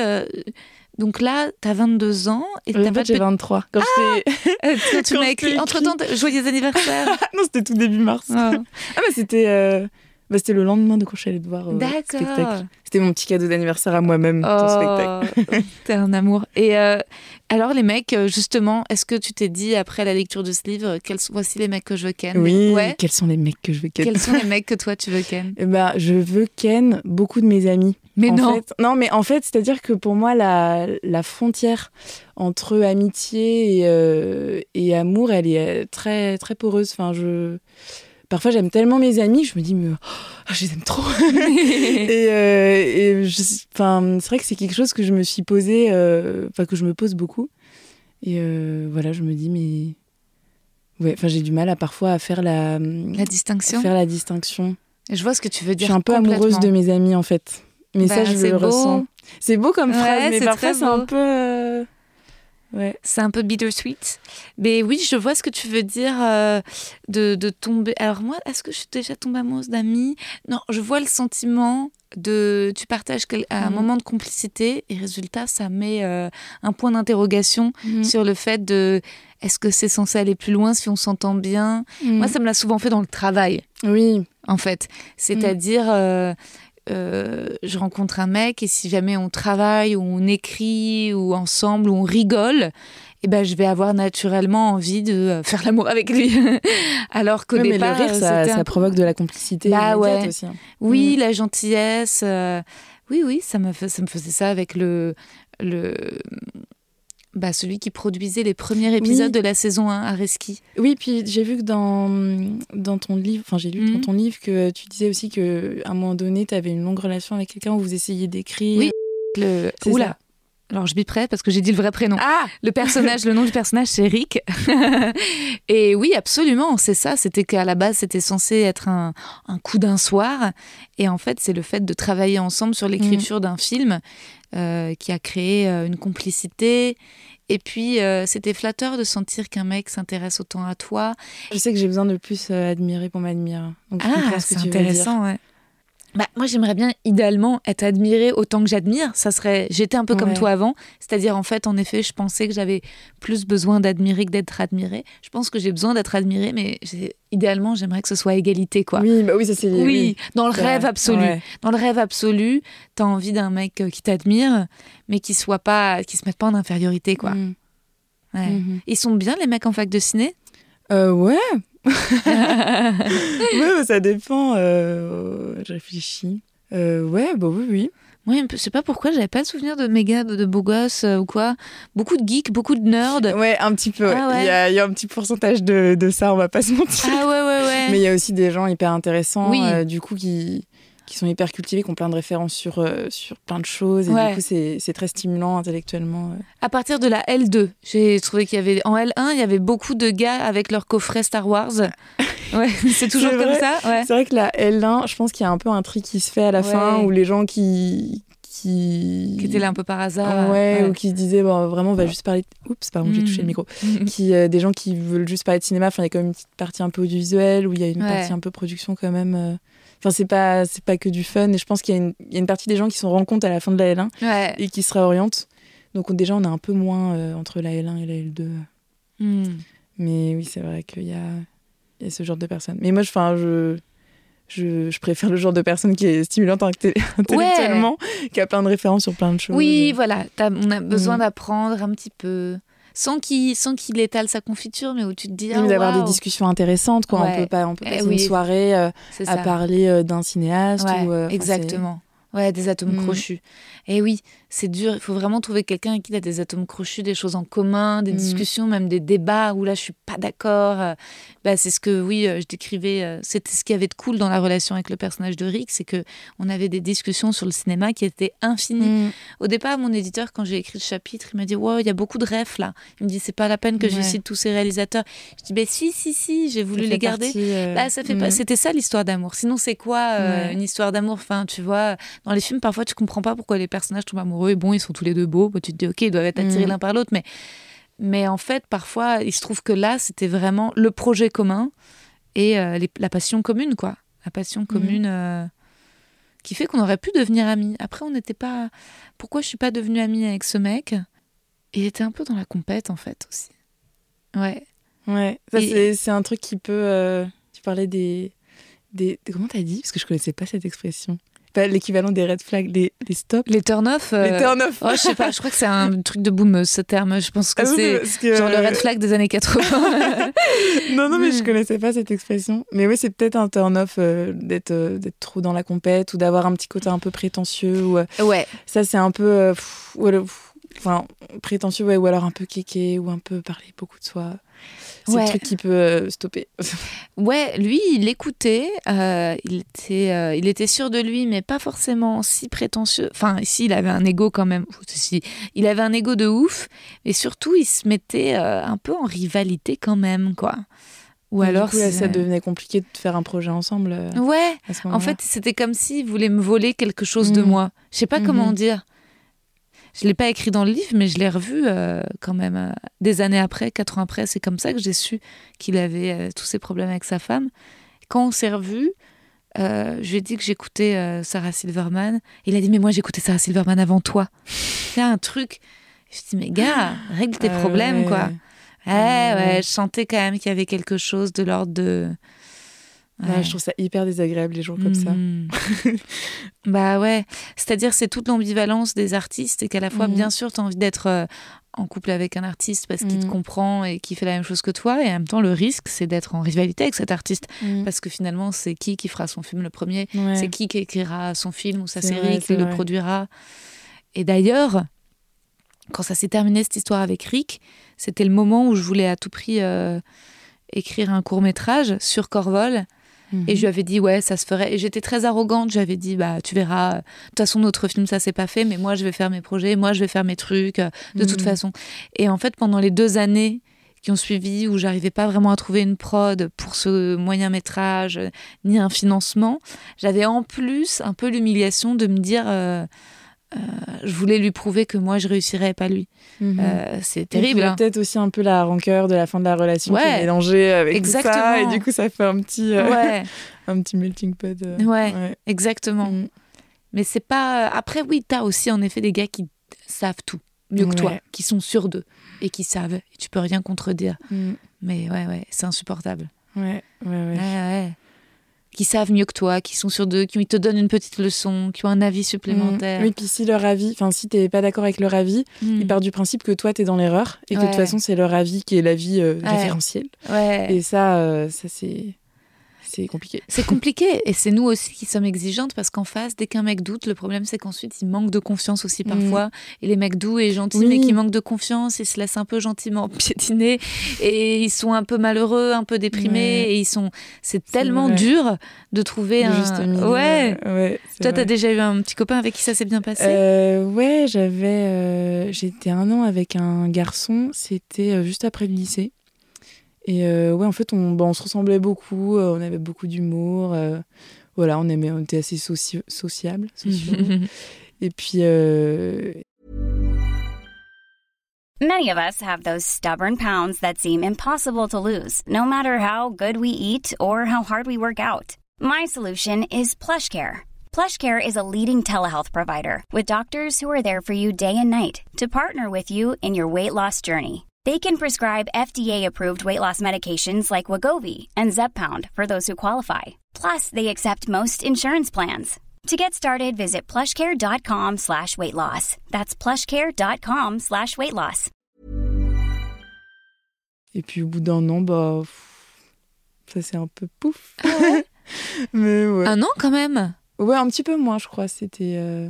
Donc là, tu as 22 ans. Et en fait, j'ai 23. Quand, ah euh, tu m'as écrit, entre-temps, joyeux anniversaire. non, c'était tout début mars. Ah, ah mais c'était... Euh, bah, c'était le lendemain de quand je suis allée te voir au spectacle. C'était mon petit cadeau d'anniversaire à moi-même, ton spectacle. T'es un amour. Et euh, alors, les mecs, justement, est-ce que tu t'es dit, après la lecture de ce livre, quels sont, voici les mecs que je veux ken? Oui, ouais. quels sont les mecs que je veux ken? Quels sont les mecs que toi, tu veux ken? Eh ben, Je veux ken beaucoup de mes amis. Mais non. non, mais en fait, c'est-à-dire que pour moi, la, la frontière entre amitié et, euh, et, amour, elle est très, très poreuse. Enfin, je... Parfois, j'aime tellement mes amis, je me dis, mais oh, je les aime trop. et, euh, et c'est vrai que c'est quelque chose que je me suis posé, euh, enfin, que je me pose beaucoup. Et voilà, je me dis, mais. Ouais, enfin, j'ai du mal à parfois à faire la. La distinction. faire la distinction. je vois ce que tu veux dire. Je suis un peu amoureuse de mes amis, en fait. Mais ça, bah, je le ressens. C'est beau comme phrase, mais parfois c'est un peu. Euh, Ouais. C'est un peu bittersweet. Mais oui, je vois ce que tu veux dire euh, de, de, tomber. Alors, moi, est-ce que je suis déjà tombée amoureuse d'amis? Non, je vois le sentiment de. Tu partages un mm. moment de complicité et résultat, ça met euh, un point d'interrogation mm. sur le fait de. Est-ce que c'est censé aller plus loin si on s'entend bien? Mm. Moi, ça me l'a souvent fait dans le travail. Oui. En fait. C'est-à-dire. Euh, euh, je rencontre un mec et si jamais on travaille ou on écrit ou ensemble ou on rigole, eh ben, je vais avoir naturellement envie de euh, faire l'amour avec lui. Alors qu'au départ, mais le rire, ça, provoque de la complicité bah, ouais. aussi. Hein. Oui, mm. la gentillesse. Euh, oui, oui, ça me, ça me faisait ça avec le, le, bah, celui qui produisait les premiers épisodes de la saison 1 à Reski. Oui, puis j'ai vu que dans, dans ton livre, enfin j'ai lu dans mhm. ton livre que tu disais aussi qu'à un moment donné, tu avais une longue relation avec quelqu'un où vous essayiez d'écrire. Oui, le... Oula alors je prêt parce que j'ai dit le vrai prénom. Ah le personnage, le nom du personnage, c'est Rick. et oui, absolument, c'est ça. C'était qu'à la base, c'était censé être un, un coup d'un soir. Et en fait, c'est le fait de travailler ensemble sur l'écriture mm. d'un film euh, qui a créé euh, une complicité. Et puis, euh, c'était flatteur de sentir qu'un mec s'intéresse autant à toi. Je sais que j'ai besoin de plus admirer pour m'admirer. Ah, c'est intéressant, ouais. Bah, moi, j'aimerais bien idéalement être admirée autant que j'admire. Ça serait, j'étais un peu comme toi avant, c'est-à-dire en fait, en effet, je pensais que j'avais plus besoin d'admirer que d'être admirée. Je pense que j'ai besoin d'être admirée, mais idéalement, j'aimerais que ce soit égalité, quoi. Oui, bah oui, ça c'est. Oui, dans le rêve absolu. Dans le rêve absolu, t'as envie d'un mec euh, qui t'admire, mais qui soit pas, qui se mette pas en infériorité, quoi. Mm. Mm-hmm. Ils sont bien les mecs en fac de ciné? Euh, ouais, ouais, ça dépend. Euh, je réfléchis. Euh, ouais, bah oui, oui. Moi, je sais pas pourquoi, j'avais pas le souvenir de méga de, beaux gosses euh, ou quoi. Beaucoup de geeks, beaucoup de nerds. Ouais, un petit peu. Ah il, y a, un petit pourcentage de, de, ça, on va pas se mentir. Ah ouais, ouais, ouais. Mais il y a aussi des gens hyper intéressants, oui. du coup, qui, qui sont hyper cultivés, qui ont plein de références sur, euh, sur plein de choses. Et du coup, c'est très stimulant intellectuellement. À partir de la L2, j'ai trouvé qu'il y avait. En L1, il y avait beaucoup de gars avec leur coffret Star Wars. ouais, c'est toujours comme ça. Ouais. C'est vrai que la L1, je pense qu'il y a un peu un tri qui se fait à la fin où les gens qui. Qui... qui étaient là un peu par hasard. Ouais, ou qui se disaient, bon, vraiment, on va juste parler. Oups, pardon, j'ai touché le micro. qui, euh, des gens qui veulent juste parler de cinéma. Enfin, il y a quand même une petite partie un peu audiovisuelle, où il y a une partie un peu production quand même. Euh, Enfin, c'est pas, c'est pas que du fun. Et je pense qu'il y, y, a une partie des gens qui se rendent compte à la fin de la L1 et qui se réorientent. Donc déjà, on a un peu moins euh, entre la L1 et la L2. Hmm. Mais oui, c'est vrai qu'il y a, y a, ce genre de personnes. Mais moi, je, je, je, je, préfère le genre de personne qui est stimulante intellectuellement, qui a plein de références sur plein de choses. Oui, voilà. on a besoin hmm. d'apprendre un petit peu sans qu'il sans qu'il étale sa confiture, mais où tu te dis ah, d'avoir des discussions intéressantes quoi. On peut pas on peut eh passer une soirée euh, à parler euh, d'un cinéaste ou euh, exactement. Ouais, des atomes mm. crochus. Et oui, c'est dur. Il faut vraiment trouver quelqu'un avec qui il a des atomes crochus, des choses en commun, des mm. discussions, même des débats où là je suis pas d'accord. Euh, bah, c'est ce que oui, euh, je décrivais. Euh, c'était ce qui avait de cool dans la relation avec le personnage de Rick, c'est que on avait des discussions sur le cinéma qui étaient infinies. Mm. Au départ, mon éditeur, quand j'ai écrit le chapitre, il m'a dit wow, il y a beaucoup de rêves là. Il me dit c'est pas la peine que je cite tous ces réalisateurs. Je dis ben si si si, j'ai voulu les garder. Bah, ça fait pas. C'était ça l'histoire d'amour. Sinon c'est quoi une histoire d'amour? Enfin, tu vois dans les films, parfois, tu comprends pas pourquoi les personnages tombent amoureux. Et bon, ils sont tous les deux beaux. tu te dis, ok, ils doivent être attirés mm. l'un par l'autre. Mais, mais en fait, parfois, il se trouve que là, c'était vraiment le projet commun et euh, la passion commune, quoi. La passion mm. commune euh, qui fait qu'on aurait pu devenir amis. Après, on n'était pas. Pourquoi je suis pas devenue amie avec ce mec? Il était un peu dans la compète, en fait, aussi. Ouais. Ouais, ça, c'est un truc qui peut. Euh, tu parlais des. des... Comment t'as dit? Parce que je connaissais pas cette expression l'équivalent des red flags, les, les stops. Les turn-off Les euh, turn-off. Oh, je sais pas, je crois que c'est un truc de boom ce terme. Je pense que ah c'est genre le red flag des années 80. non, non, mais je connaissais pas cette expression. Mais oui, c'est peut-être un turn-off euh, d'être euh, d'être trop dans la compète ou d'avoir un petit côté un peu prétentieux. Ou, ouais. Ça, c'est un peu. enfin, prétentieux, ouais, ou alors un peu kéké ou un peu parler beaucoup de soi. C'est ouais. le truc qui peut euh, stopper. ouais, lui, il écoutait, euh, il, était, euh, il était sûr de lui, mais pas forcément si prétentieux. Enfin, ici, il avait un ego quand même. il avait un ego de ouf, et surtout, il se mettait un peu en rivalité quand même, quoi. Ou alors, ça devenait compliqué de faire un projet ensemble. ouais, en fait, c'était comme s'il voulait me voler quelque chose de mm. moi. Je sais pas comment mm-hmm. dire. Je l'ai pas écrit dans le livre, mais je l'ai revu euh, quand même euh, des années après, quatre ans après. C'est comme ça que j'ai su qu'il avait euh, tous ces problèmes avec sa femme. Quand on s'est revus, je lui ai dit que j'écoutais Sarah Silverman. Il a dit mais moi j'écoutais Sarah Silverman avant toi. C'est un truc. Je dis mais gars, règle tes problèmes quoi. Ouais, ouais, je sentais quand même qu'il y avait quelque chose de l'ordre de je trouve ça hyper désagréable les gens comme ça. Hmm. bah ouais, c'est-à-dire c'est toute l'ambivalence des artistes et qu'à la fois hmm. bien sûr tu as envie d'être euh, en couple avec un artiste parce qu'il te hmm. comprend et qui fait la même chose que toi et en même temps le risque c'est d'être en rivalité avec cet artiste parce que finalement c'est qui qui fera son film le premier, c'est qui qui écrira son film ou sa série, qui le produira. Et d'ailleurs, quand ça s'est terminé cette histoire avec Rick, c'était le moment où je voulais à tout prix euh, écrire un court métrage sur Corvol et je lui avais dit, ouais, ça se ferait. Et j'étais très arrogante. J'avais dit, bah, tu verras. De toute façon, notre film, ça s'est pas fait, mais moi, je vais faire mes projets, moi, je vais faire mes trucs, euh, de toute mhm. façon. Et en fait, pendant les deux années qui ont suivi, où j'arrivais pas vraiment à trouver une prod pour ce moyen métrage, euh, ni un financement, j'avais en plus un peu l'humiliation de me dire. Euh, euh, je voulais lui prouver que moi je réussirais pas lui. Mhm. Euh, c'est terrible. Hein. Peut-être aussi un peu la rancœur de la fin de la relation qui est mélangée avec exactement. tout ça et du coup ça fait un petit euh, un petit melting pot. Ouais, exactement. Mhm. Mais c'est pas. Après oui, t'as aussi en effet des gars qui savent tout mieux que toi, qui sont sûrs d'eux et qui savent. Et tu peux rien contredire. Mhm. Mais ouais ouais, c'est insupportable. Ouais ouais ouais. Ouais qui savent mieux que toi, qui sont sur d'eux, qui te donnent une petite leçon, qui ont un avis supplémentaire. Mmh. Oui, puis si leur avis, enfin si t'es pas d'accord avec leur avis, mmh. ils partent du principe que toi t'es dans l'erreur et que de toute façon c'est leur avis qui est l'avis euh, référentiel. Ouais. Et ça, euh, ça c'est c'est compliqué. C'est compliqué et c'est nous aussi qui sommes exigeantes parce qu'en face, dès qu'un mec doute, le problème c'est qu'ensuite il manque de confiance aussi mm. parfois. Et les mecs doux et gentils mais qui manquent de confiance, ils se laissent un peu gentiment piétiner et ils sont un peu malheureux, un peu déprimés et ils sont. C'est tellement dur de trouver un. Juste ouais. ouais Toi, t'as déjà eu un petit copain avec qui ça s'est bien passé? Euh, Ouais, j'avais. Euh, j'étais un an avec un garçon. C'était euh, juste après le lycée. Et euh, ouais, en fait, on, bah, on se ressemblait beaucoup, euh, on avait beaucoup d'humour. Euh, voilà, on, aimait, on était assez soci sociables. Et puis. Many of us have those stubborn pounds that seem impossible to lose, no matter how good we eat or how hard we work out. My solution is PlushCare. PlushCare is a leading telehealth provider with doctors who are there for you day and night to partner with you in your weight loss journey. They can prescribe FDA-approved weight loss medications like Wagovi and Zepbound for those who qualify. Plus, they accept most insurance plans. To get started, visit plushcare.com slash weight loss. That's plushcare.com slash weight loss. Et puis au bout d'un an, bah, ça c'est un peu pouf. Ah Mais ouais. Un an quand même? Ouais, un petit peu moins, je crois. C'était... Euh...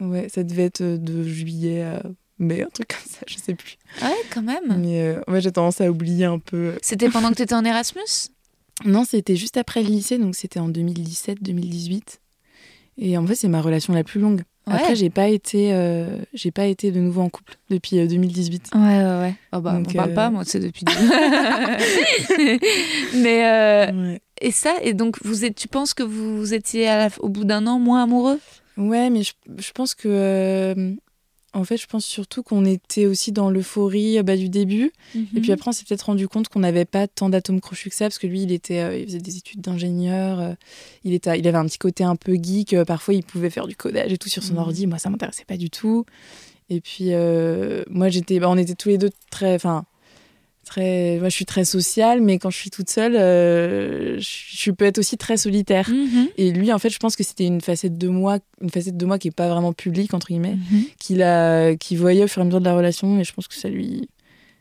Ouais, ça devait être de juillet à mais un truc comme ça, je sais plus. Ouais, quand même. Mais euh, j'ai tendance à oublier un peu. C'était pendant que tu étais en Erasmus? Non, c'était juste après le lycée, donc c'était en 2017-2018. Et en fait, c'est ma relation la plus longue. Après, j'ai pas été, euh, j'ai pas été de nouveau en couple depuis 2018. Euh, ouais, ouais, ouais. Oh bah, on parle pas, moi, c'est depuis. mais et ça, et donc vous êtes, tu penses que vous étiez au bout d'un an moins amoureux? Ouais, mais je, je pense que en fait, je pense surtout qu'on était aussi dans l'euphorie bah, du début. Et puis mhm. après, on s'est peut-être rendu compte qu'on n'avait pas tant d'atomes crochus que ça, parce que lui, il, était, euh, il faisait des études d'ingénieur. Euh, il, était, il avait un petit côté un peu geek. Euh, parfois, il pouvait faire du codage et tout sur son mhm. ordi. Moi, ça m'intéressait pas du tout. Et puis, moi, j'étais, bah, on était tous les deux très. Enfin, très, moi, je suis très sociale, mais quand je suis toute seule, euh, je, peux être aussi très solitaire. Mhm. Et lui, en fait, je pense que c'était une facette de moi, une facette de moi qui est pas vraiment publique entre guillemets, mhm. qu'il a, qui voyait au fur et à mesure de la relation. Mais je pense que ça lui,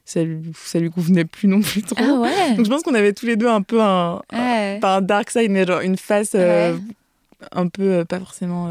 ça lui, ça lui convenait plus non plus trop. Ah Donc je pense qu'on avait tous les deux un peu un, pas un dark side, mais genre une face euh, un peu euh, pas forcément.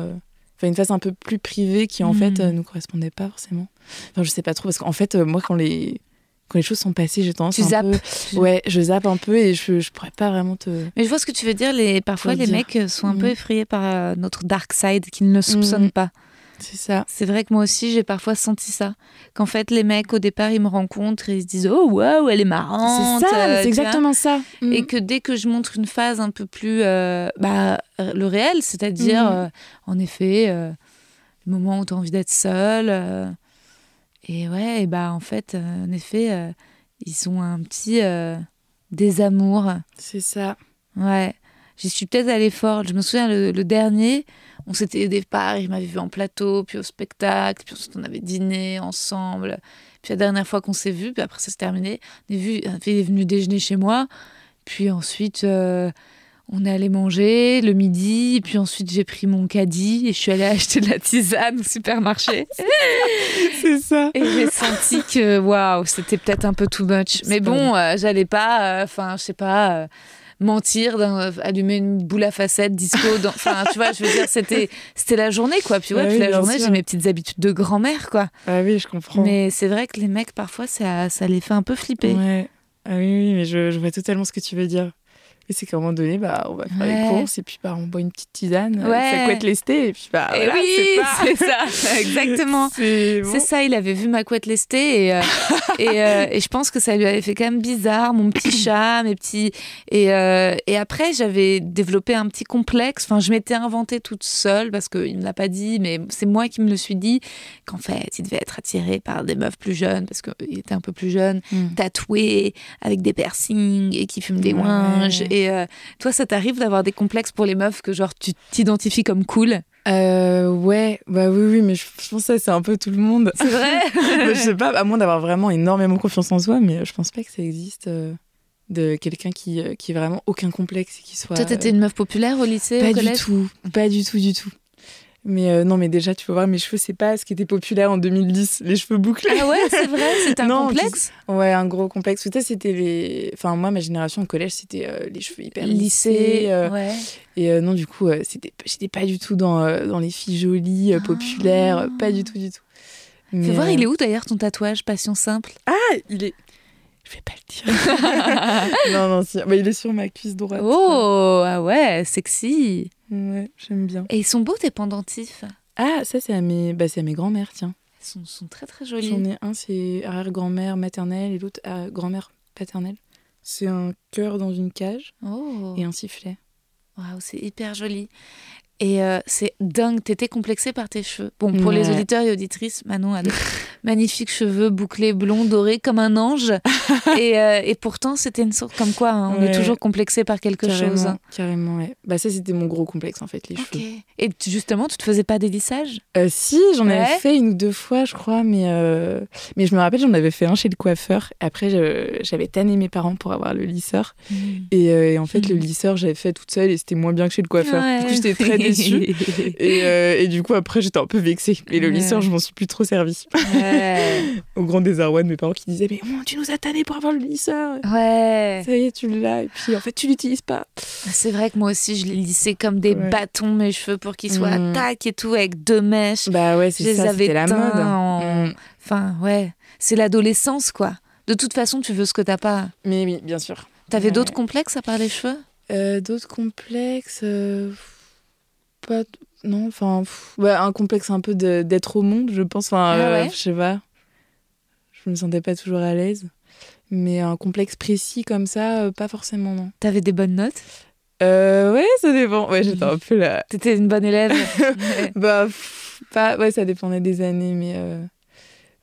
Enfin, une face un peu plus privée qui en mhm. fait nous correspondait pas forcément. Enfin, je sais pas trop parce qu'en fait, moi, quand les quand les choses sont passées, j'ai tendance tu un peu... Ouais, je zappe un peu et je, je pourrais pas vraiment te... Mais je vois ce que tu veux dire. Les... Parfois, les mecs sont un peu mm. effrayés par euh, notre dark side qu'ils ne soupçonnent mm. pas. C'est ça. C'est vrai que moi aussi, j'ai parfois senti ça. Qu'en fait, les mecs, au départ, ils me rencontrent et ils se disent Oh, waouh, elle est marrante. C'est ça, c'est exactement ça. Mm. Et que dès que je montre une phase un peu plus. Euh, bah, le réel, c'est-à-dire, euh, en effet, le moment où tu as envie d'être seule Et ouais, et bah en fait, euh, en effet, euh, ils ont un petit euh, désamour. C'est ça. Ouais. J'y suis peut-être allée fort. Je me souviens, le, le dernier, on s'était au départ, il m'avait vu en plateau, puis au spectacle, puis ensuite on avait dîné ensemble. Puis la dernière fois qu'on s'est vu, puis après ça s'est terminé, on est, vu, il est venu déjeuner chez moi. Puis ensuite, euh, on est allé manger le midi. Puis ensuite, j'ai pris mon caddie et je suis allée acheter de la tisane au supermarché. C'est ça. Et j'ai senti que, waouh, c'était peut-être un peu too much. Mais bon, euh, j'allais pas, enfin, je sais pas. euh, mentir, allumer une boule à facettes, disco, enfin tu vois, je veux dire, c'était c'était la journée quoi. Puis ouais, puis oui, la journée, j'ai mes petites habitudes de grand-mère quoi. Ah oui, je comprends. Mais c'est vrai que les mecs parfois ça, ça les fait un peu flipper. Ouais. Ah oui, oui, mais je, je vois totalement ce que tu veux dire. Et c'est qu'à un moment donné, bah, on va faire Ouais. les courses et puis bah, on boit une petite tisane, euh, Ouais. ça couette lesté et puis bah Et voilà, oui, c'est ça, exactement. C'est bon. Ça, il avait vu ma couette lestée et, euh, et, euh, et je pense que ça lui avait fait quand même bizarre, mon petit chat, mes petits. Et, euh, et après, j'avais développé un petit complexe. Enfin, je m'étais inventée toute seule parce qu'il ne me l'a pas dit, mais c'est moi qui me le suis dit qu'en fait, il devait être attiré par des meufs plus jeunes parce qu'il était un peu plus jeune, Mm. tatoué, avec des piercings et qui fume des Ouais. ouinges. Et euh, toi, ça t'arrive d'avoir des complexes pour les meufs que genre tu t'identifies comme cool? Euh, ouais, bah oui, oui, mais je, je pense que c'est un peu tout le monde. C'est vrai? Bah, je sais pas, à moins d'avoir vraiment énormément confiance en soi, mais je pense pas que ça existe euh, de quelqu'un qui, euh, qui ait vraiment aucun complexe et qui soit. Toi, t'étais une meuf populaire au lycée, Pas au du tout, pas du tout, du tout. Mais euh, non, mais déjà, tu peux voir, mes cheveux, c'est pas ce qui était populaire en 2010, les cheveux bouclés. Ah ouais, c'est vrai, c'est un Non, complexe Ouais, un gros complexe. Tout ça, c'était les. Enfin, moi, ma génération au collège, c'était euh, les cheveux hyper lissés. Lycée, euh, ouais. Et non, du coup, c'était, j'étais pas du tout dans, dans les filles jolies, populaires, euh, pas du tout, du tout. Fais Mais, voir, euh, il est où d'ailleurs ton tatouage? Passion simple Ah, il est. Je vais pas le dire. non, non, si. Bah, il est sur ma cuisse droite. Oh, ah ouais, sexy. Ouais, j'aime bien. Et ils sont beaux tes pendentifs. Ah, ça, c'est à mes, bah, c'est à mes grands-mères, tiens. Ils sont, sont très très jolis. J'en ai un, c'est arrière-grand-mère maternelle et l'autre, euh, grand-mère paternelle. C'est un cœur dans une cage Oh, et un sifflet. waouh, c'est hyper joli. Et euh, c'est dingue, t'étais complexée par tes cheveux. Bon, pour les auditeurs et auditrices, Manon a des magnifiques cheveux bouclés, blonds, dorés, comme un ange. et, euh, et pourtant, c'était une sorte comme quoi, hein, on est toujours complexé par quelque carrément, chose. Carrément, ouais. Bah, ça, c'était mon gros complexe, en fait, les Ok. cheveux. Et tu- justement, tu te faisais pas des lissages Euh, si, j'en Ouais. avais fait une ou deux fois, je crois, mais, mais je me rappelle, j'en avais fait un chez le coiffeur. Après, j'avais tanné mes parents pour avoir le lisseur. Et, euh, et en fait, le Mhm. lisseur, j'avais fait toute seule et c'était moins bien que chez le coiffeur. Du coup, j'étais très déçue. Et, euh, et du coup, après, j'étais un peu vexée. Mais le lisseur, je m'en suis plus trop servi. Ouais. Au grand désarroi de mes parents qui disaient Mais oh, tu nous as tanné pour avoir le lisseur. Ouais. Ça y est, tu l'as. Et puis, en fait, tu l'utilises pas. C'est vrai que moi aussi, je les lissais comme des Ouais. bâtons mes cheveux pour qu'ils soient Mhm. tac et tout avec deux mèches. Bah ouais, c'est ça, c'était la mode. en- Mm. Enfin, ouais. C'est l'adolescence, quoi. De toute façon, tu veux ce que t'as pas. Mais oui, bien sûr. T'avais Ouais. d'autres complexes à part les cheveux? Euh, D'autres complexes euh, Pas. Non, enfin. ouais, un complexe un peu d'être au monde, je pense. Enfin, Ah euh, je sais pas. Je me sentais pas toujours à l'aise. Mais un complexe précis comme ça, euh, pas forcément, non. T'avais des bonnes notes? Euh, ouais, ça dépend. Ouais, j'étais un peu là. T'étais une bonne élève Ouais. Bah, pff, pas. Ouais, ça dépendait des années, mais. euh,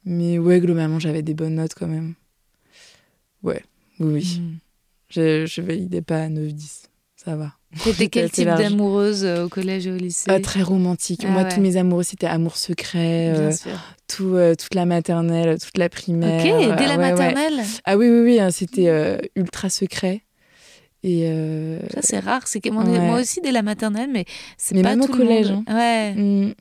Mais ouais, globalement, j'avais des bonnes notes quand même. Ouais, oui, oui. Mhm. Je, je validais pas à 9-10. Ça va. T'étais quel type d'amoureuse euh, au collège et au lycée Ah, très romantique. Ah Moi, ouais. tous mes amoureux, c'était amour secret, Bien euh, sûr. tout, euh, toute la maternelle, toute la primaire. Ok, dès la euh, ouais. maternelle Ah oui, oui, oui, hein, c'était ultra secret. Et Ça, c'est rare. C'est que moi, aussi, dès la maternelle, mais c'est pas même au tout le collège, monde. Ouais. mm,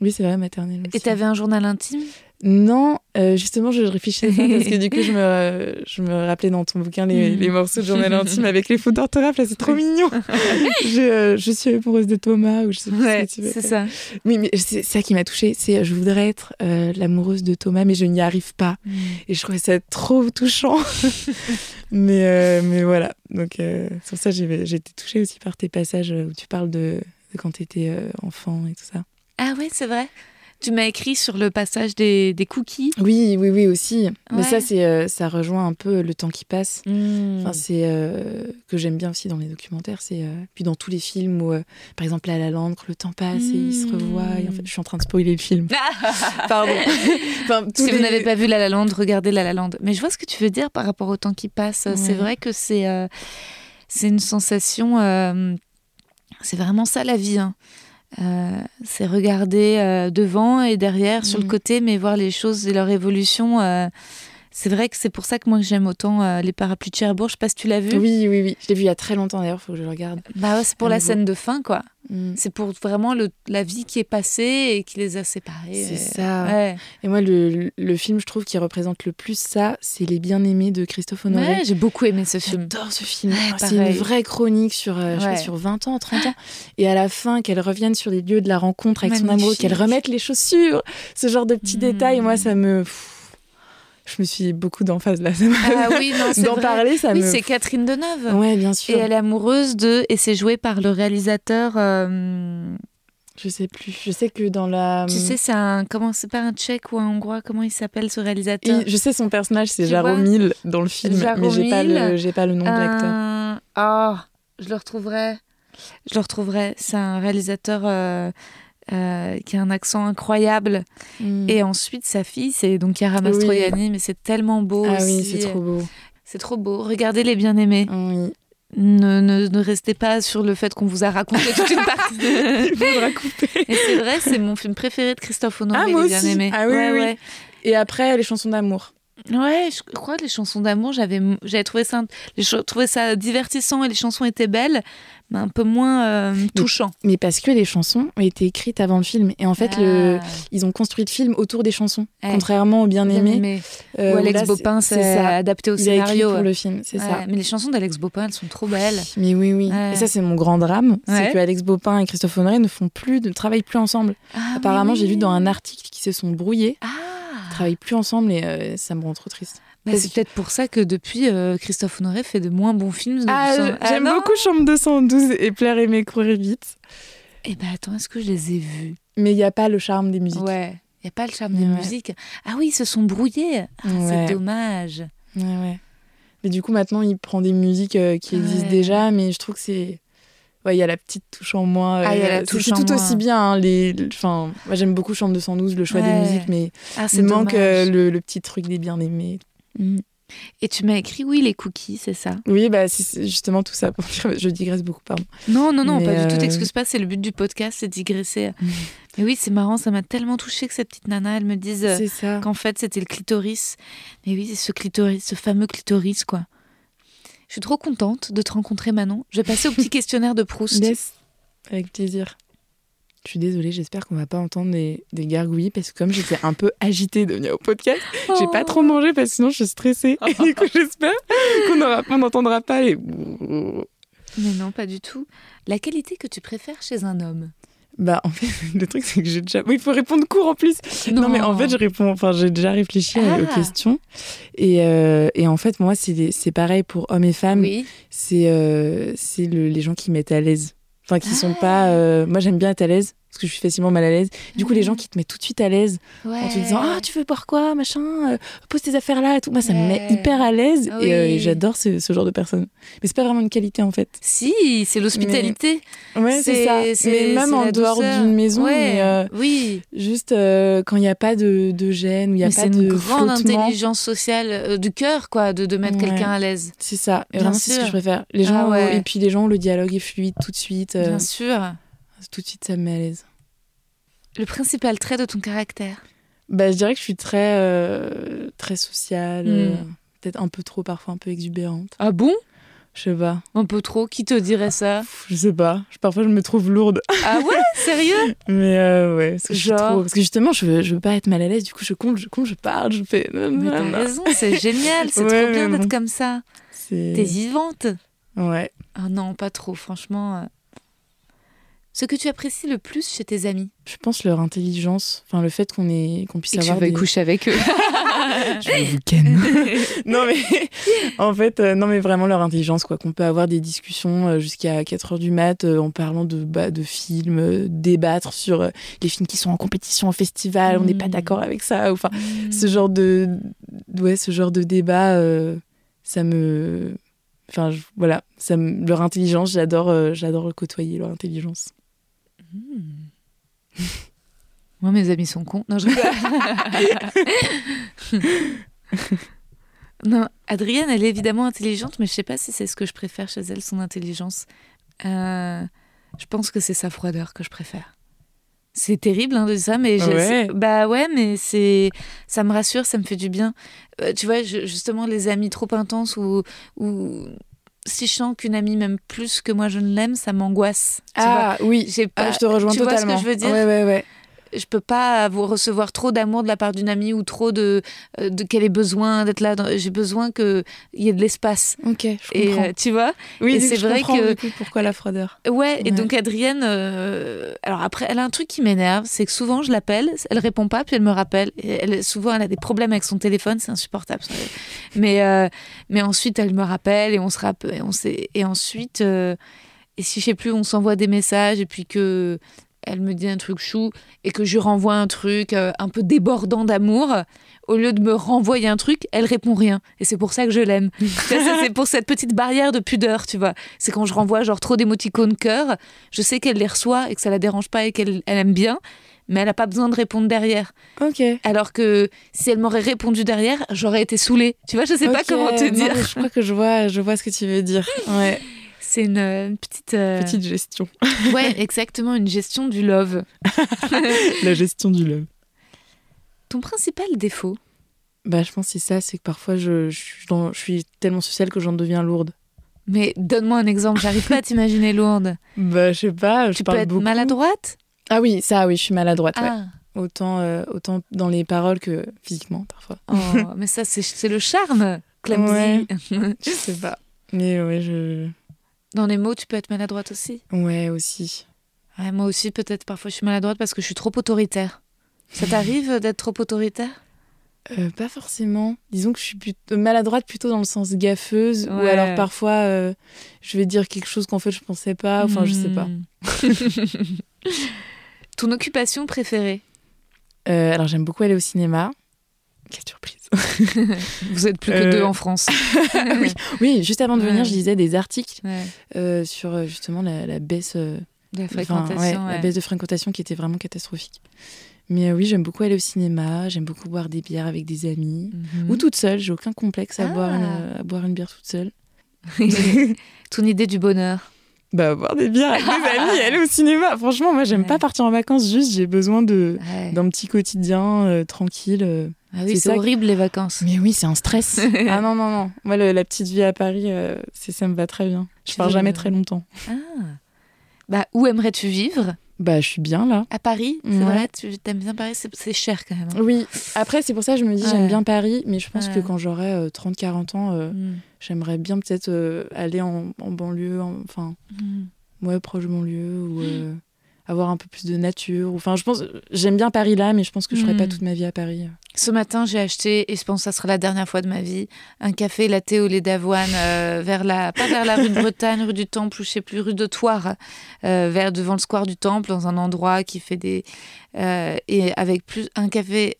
oui, c'est vrai, maternelle aussi. Et t'avais un journal intime? Non, euh, justement, je réfléchissais à ça parce que du coup, je me, je me rappelais dans ton bouquin les, les morceaux de journal intime avec les fautes d'orthographe. Là, c'est trop mignon. je, euh, je suis amoureuse de Thomas ou je sais plus Ouais, ce que tu veux c'est ça. Oui, mais c'est ça qui m'a touchée. C'est euh, je voudrais être l'amoureuse de Thomas, mais je n'y arrive pas. Et je trouvais ça trop touchant. mais, mais voilà. Donc, sur ça, j'ai j'ai été touchée aussi par tes passages où tu parles de, de quand tu étais enfant et tout ça. Ah ouais, c'est vrai. Tu m'as écrit sur le passage des, des cookies. Oui, oui, oui aussi. Mais ça, c'est, euh, ça rejoint un peu le temps qui passe. Hmm. Enfin, c'est euh, que j'aime bien aussi dans les documentaires. C'est euh, puis dans tous les films où, euh, par exemple, La La Land, quand le temps passe et ils se revoient. Et en fait, je suis en train de spoiler le film. Pardon. enfin, Si vous n'avez pas vu La La Land, regardez La La Land. Mais je vois ce que tu veux dire par rapport au temps qui passe. C'est vrai que c'est c'est une sensation. c'est vraiment ça la vie. hein. Euh, c'est regarder euh, devant et derrière, sur le Mhm. côté, mais voir les choses et leur évolution. Euh, c'est vrai que c'est pour ça que moi j'aime autant euh, les parapluies de Cherbourg. Je sais pas si tu l'as vu. Oui, oui, oui. Je l'ai vu il y a très longtemps d'ailleurs. Faut que je le regarde. Bah ouais, c'est pour la nouveau. scène de fin, quoi. Mm. C'est pour vraiment le, la vie qui est passée et qui les a séparés. C'est Et- ça. Ouais. Et moi, le, le film, je trouve, qui représente le plus ça, c'est Les Bien-Aimés de Christophe Honoré. Ouais, j'ai beaucoup aimé ce film. J'adore ce film. Ouais, c'est une vraie chronique sur, euh, je sais pas, Ouais. sur 20 ans, 30 ans. Et à la fin, qu'elle revienne sur les lieux de la rencontre avec son amoureux, qu'elle remette les chaussures, ce genre de petits Mm. détails. Moi, ça me. pff, je me suis beaucoup d'emphase là. Ah oui, non, c'est D'en parler, ça Oui, me. c'est Catherine Deneuve. Ouais, bien Et sûr. elle est amoureuse de. Et c'est joué par le réalisateur. euh, Je sais plus. Je sais que dans la. Tu sais, c'est un. Comment C'est pas un tchèque ou un hongrois Comment il s'appelle ce réalisateur? Et je sais son personnage, c'est Jaromil dans le film, mais j'ai pas le, j'ai pas le nom de l'acteur. Ah, je le retrouverai. Je le retrouverai. C'est un réalisateur euh, euh, qui a un accent incroyable. Mm. Et ensuite, sa fille, c'est donc Chiara Oui. Mastroianni, mais c'est tellement beau ah oui, aussi. c'est trop beau. C'est trop beau. Regardez les bien-aimés. Oui. Ne, ne, ne restez pas sur le fait qu'on vous a raconté toute une partie. Il faudra couper. Et c'est vrai, c'est mon film préféré de Christophe Honoré, Ah, moi Les bien aussi. aimé. Ah oui, ouais, oui. ouais. Et après, les chansons d'amour. Ouais, je crois que les chansons d'amour, j'avais, j'avais trouvé ça, les trouvé ça divertissant et les chansons étaient belles, mais un peu moins euh, touchant. Mais parce que les chansons ont été écrites avant le film. Et en fait, le... ils ont construit le film autour des chansons. Contrairement au Bien aimé. euh, Où où Alex Bopin c'est- adapté au scénario. pour le film, c'est Ouais, ça. Mais les chansons d'Alex Bopin, elles sont trop belles. Mais oui, oui. Ouais. Et ça, c'est mon grand drame. Ouais. C'est que Alex Bopin et Christophe Honoré ne font plus, ne travaillent plus ensemble. Ah, Apparemment, oui, j'ai oui. dans un article qu'ils se sont brouillés. Ah travaillent plus ensemble et euh, ça me rend trop triste. Bah, c'est peut-être pour ça que depuis, euh, Christophe Honoré fait de moins bons films. Ah, Ah, j'aime beaucoup Chambre 212 et Plaire aimer courir vite. Eh ben attends, est-ce que je les ai vus? Mais il n'y a pas le charme des musiques. Ouais. Il n'y a pas le charme des Ouais. musiques. Ah oui, ils se sont brouillés. Ah, Ouais. C'est dommage. Ouais, ouais. Mais du coup, maintenant, il prend des musiques euh, qui existent déjà, mais je trouve que c'est. Ouais, il y a la petite touche en moins. Ah, y a la c'est- touche c'est en tout aussi bien. hein, les... Enfin, moi, j'aime beaucoup Chambre 212, le choix Ouais. des musiques, mais Ah, il manque dommage. euh, le, le petit truc des bien-aimés. Mm. Et tu m'as écrit, oui, les cookies, c'est ça? Oui, bah, c'est- justement tout ça. Je digresse beaucoup, pardon. Non, non, non, Mais, pas du tout. euh, T'excuses pas, c'est le but du podcast, c'est digresser. Mais oui, c'est marrant, ça m'a tellement touchée que cette petite nana, elle me dise euh, qu'en fait, c'était le clitoris. Mais oui, c'est ce clitoris, ce fameux clitoris, quoi. Je suis trop contente de te rencontrer, Manon. Je vais passer au petit questionnaire de Proust. Yes, avec plaisir. Je suis désolée, j'espère qu'on va pas entendre des, des gargouillis parce que comme j'étais un peu agitée de venir au podcast, j'ai Oh. pas trop mangé parce que sinon je suis stressée. Et du coup, j'espère qu'on n'entendra pas les. Mais non, pas du tout. La qualité que tu préfères chez un homme? Bah, en fait, le truc, c'est que j'ai déjà. Oui, il faut répondre court en plus. Non, mais en fait, je réponds. Enfin, j'ai déjà réfléchi à- aux Ah. questions. Et, euh, et en fait, moi, c'est pareil pour hommes et femmes. Oui. C'est euh, c'est le- les gens qui mettent à l'aise. Enfin, qui sont Ah. pas. euh, Moi, j'aime bien être à l'aise parce que je suis facilement mal à l'aise. Du coup, les gens qui te mettent tout de suite à l'aise en te disant Ah, tu veux boire quoi Machin, euh, pose tes affaires là et tout. Moi, ça me met hyper à l'aise Ah et, euh, et j'adore ce, ce genre de personnes. Mais c'est pas vraiment une qualité en fait. Si, c'est l'hospitalité. Ouais, c'est ça. c'est- Mais même c'est en dehors d'une maison, Ouais, mais, euh, oui. juste quand il n'y a pas de, de gêne, il n'y a Mais pas c'est de une grande flottement. intelligence sociale du cœur, quoi, de, de mettre quelqu'un à l'aise. C'est ça. Et Bien vraiment, c'est ce que je préfère. Les Ah gens, ouais. et puis les gens où le dialogue est fluide tout de suite. Bien sûr. Tout de suite, ça me met à l'aise. Le principal trait de ton caractère. Bah, je dirais que je suis très, euh, très sociale, Hmm. euh, peut-être un peu trop, parfois un peu exubérante. Ah bon? Je sais pas. Un peu trop? Qui te dirait ça? Je sais pas. Parfois, je me trouve lourde. Ah ouais? Sérieux? Mais euh, ouais, parce que, je suis Genre trop- parce que justement, je veux, je veux pas être mal à l'aise. Du coup, je compte, je compte, je parle, je fais. Mais t'as raison, c'est génial, c'est Ouais, trop bien d'être comme ça. T'es vivante? Ouais. Ah non, pas trop, franchement. Ce que tu apprécies le plus chez tes amis? Je pense leur intelligence, enfin le fait qu'on est qu'on puisse Et avoir tu vas des... coucher avec eux. je vais vous ken. non mais en fait euh, non mais vraiment leur intelligence quoi qu'on peut avoir des discussions euh, jusqu'à 4 heures du mat euh, en parlant de bah, de films, euh, débattre sur euh, les films qui sont en compétition au festival, on n'est pas Mm. d'accord avec ça enfin ce genre de ouais ce genre de débat euh, ça me enfin je- voilà ça me- leur intelligence j'adore euh, j'adore côtoyer leur intelligence Moi, mes amis sont cons. Non, je Non, Adrienne, elle est évidemment intelligente, mais je sais pas si c'est ce que je préfère chez elle, son intelligence. Euh, je pense que c'est sa froideur que je préfère. C'est terrible hein, de dire ça, mais Ouais. bah ouais, mais c'est ça me rassure, ça me fait du bien. Euh, tu vois, je- justement, les amis trop intenses ou, ou si je sens qu'une amie m'aime plus que moi je ne l'aime, ça m'angoisse. vois. ah oui J'ai pas- Ah, je te rejoins tu vois ce que totalement je veux dire ouais ouais ouais je peux pas vous recevoir trop d'amour de la part d'une amie ou trop de, euh, de qu'elle ait besoin d'être là. J'ai besoin qu'il y ait de l'espace. ok je Et comprends euh, tu vois? Oui c'est vrai que- du coup, pourquoi la froideur Ouais, et donc Adrienne, euh, alors après, elle a un truc qui m'énerve, c'est que souvent je l'appelle, elle répond pas, puis elle me rappelle. Et elle, souvent, elle a des problèmes avec son téléphone, c'est insupportable. Mais, euh, mais ensuite, elle me rappelle et on se rappelle. Et, on et ensuite, euh, et si je sais plus, on s'envoie des messages et puis que elle me dit un truc chou et que je lui renvoie un truc euh, un peu débordant d'amour, au lieu de me renvoyer un truc, elle répond rien. Et c'est pour ça que je l'aime. C'est pour cette petite barrière de pudeur, tu vois. C'est quand je renvoie genre trop d'émoticônes cœur, je sais qu'elle les reçoit et que ça la dérange pas et qu'elle elle aime bien, mais elle n'a pas besoin de répondre derrière. ok Alors que si elle m'aurait répondu derrière, j'aurais été saoulée. Tu vois, je sais pas comment te dire. je crois que je vois je vois ce que tu veux dire ouais C'est une, euh, une petite. euh, petite gestion Ouais, exactement, une gestion du love. la gestion du love Ton principal défaut bah je pense que c'est ça c'est que parfois je, je, suis dans- je suis tellement sociale que j'en deviens lourde Mais donne-moi un exemple, j'arrive pas à t'imaginer lourde. bah je sais pas je Tu peux parle être beaucoup maladroite? Ah oui ça oui je suis maladroite ouais. Ah, autant euh, autant dans les paroles que physiquement parfois oh, mais ça, c'est- le charme. Ouais. je sais pas mais ouais je Dans les mots, tu peux être maladroite aussi. ouais aussi Ouais, moi aussi, peut-être parfois je suis maladroite parce que je suis trop autoritaire. Ça t'arrive d'être trop autoritaire? Euh, pas forcément. Disons que je suis plutôt maladroite plutôt dans le sens gaffeuse ou alors parfois euh, je vais dire quelque chose qu'en fait je pensais pas. Enfin, je sais pas. Hmm. Ton occupation préférée? Euh, alors j'aime beaucoup aller au cinéma. Quelle surprise. Vous êtes plus que Euh, deux en France. oui. oui, juste avant de venir, Ouais. je lisais des articles Ouais, euh, sur euh, justement la, la baisse, euh, de fréquentation. ouais, ouais. la baisse de fréquentation qui était vraiment catastrophique. Mais euh, oui, j'aime beaucoup aller au cinéma. J'aime beaucoup boire des bières avec des amis Mhm. ou toute seule. J'ai aucun complexe à Ah. boire une, à boire une bière toute seule. Ton idée du bonheur. Bah, boire des bières avec des amis, aller au cinéma. Franchement, moi, j'aime Ouais. pas partir en vacances, juste j'ai besoin de Ouais. d'un petit quotidien euh, tranquille. euh. Ah oui, c'est que- horrible les vacances. Mais oui, c'est un stress. ah non, non, non. Moi, le- la petite vie à Paris, euh, ça me va très bien. Je pars jamais très longtemps. Ah. Bah, où aimerais-tu vivre? Bah, je suis bien là. À Paris? C'est Ouais. vrai Tu aimes bien Paris? C'est cher quand même. hein. Oui, après, c'est pour ça que je me dis, Ouais. j'aime bien Paris, mais je pense Ouais. que quand j'aurai euh, 30-40 ans, euh, Mm. j'aimerais bien peut-être euh, aller en, en banlieue, en- enfin, Mm. ouais, proche banlieue, ou euh, avoir un peu plus de nature. Enfin, je pense, j'aime bien Paris là, mais je pense que je ferai Mm. pas toute ma vie à Paris. Ce matin, j'ai acheté, et je pense que ça sera la dernière fois de ma vie, un café latte au lait d'avoine euh, vers la, pas vers la rue de Bretagne, rue du Temple, ou je sais plus, rue de Thouars, euh, vers devant le square du Temple, dans un endroit qui fait des, euh, et avec plus un café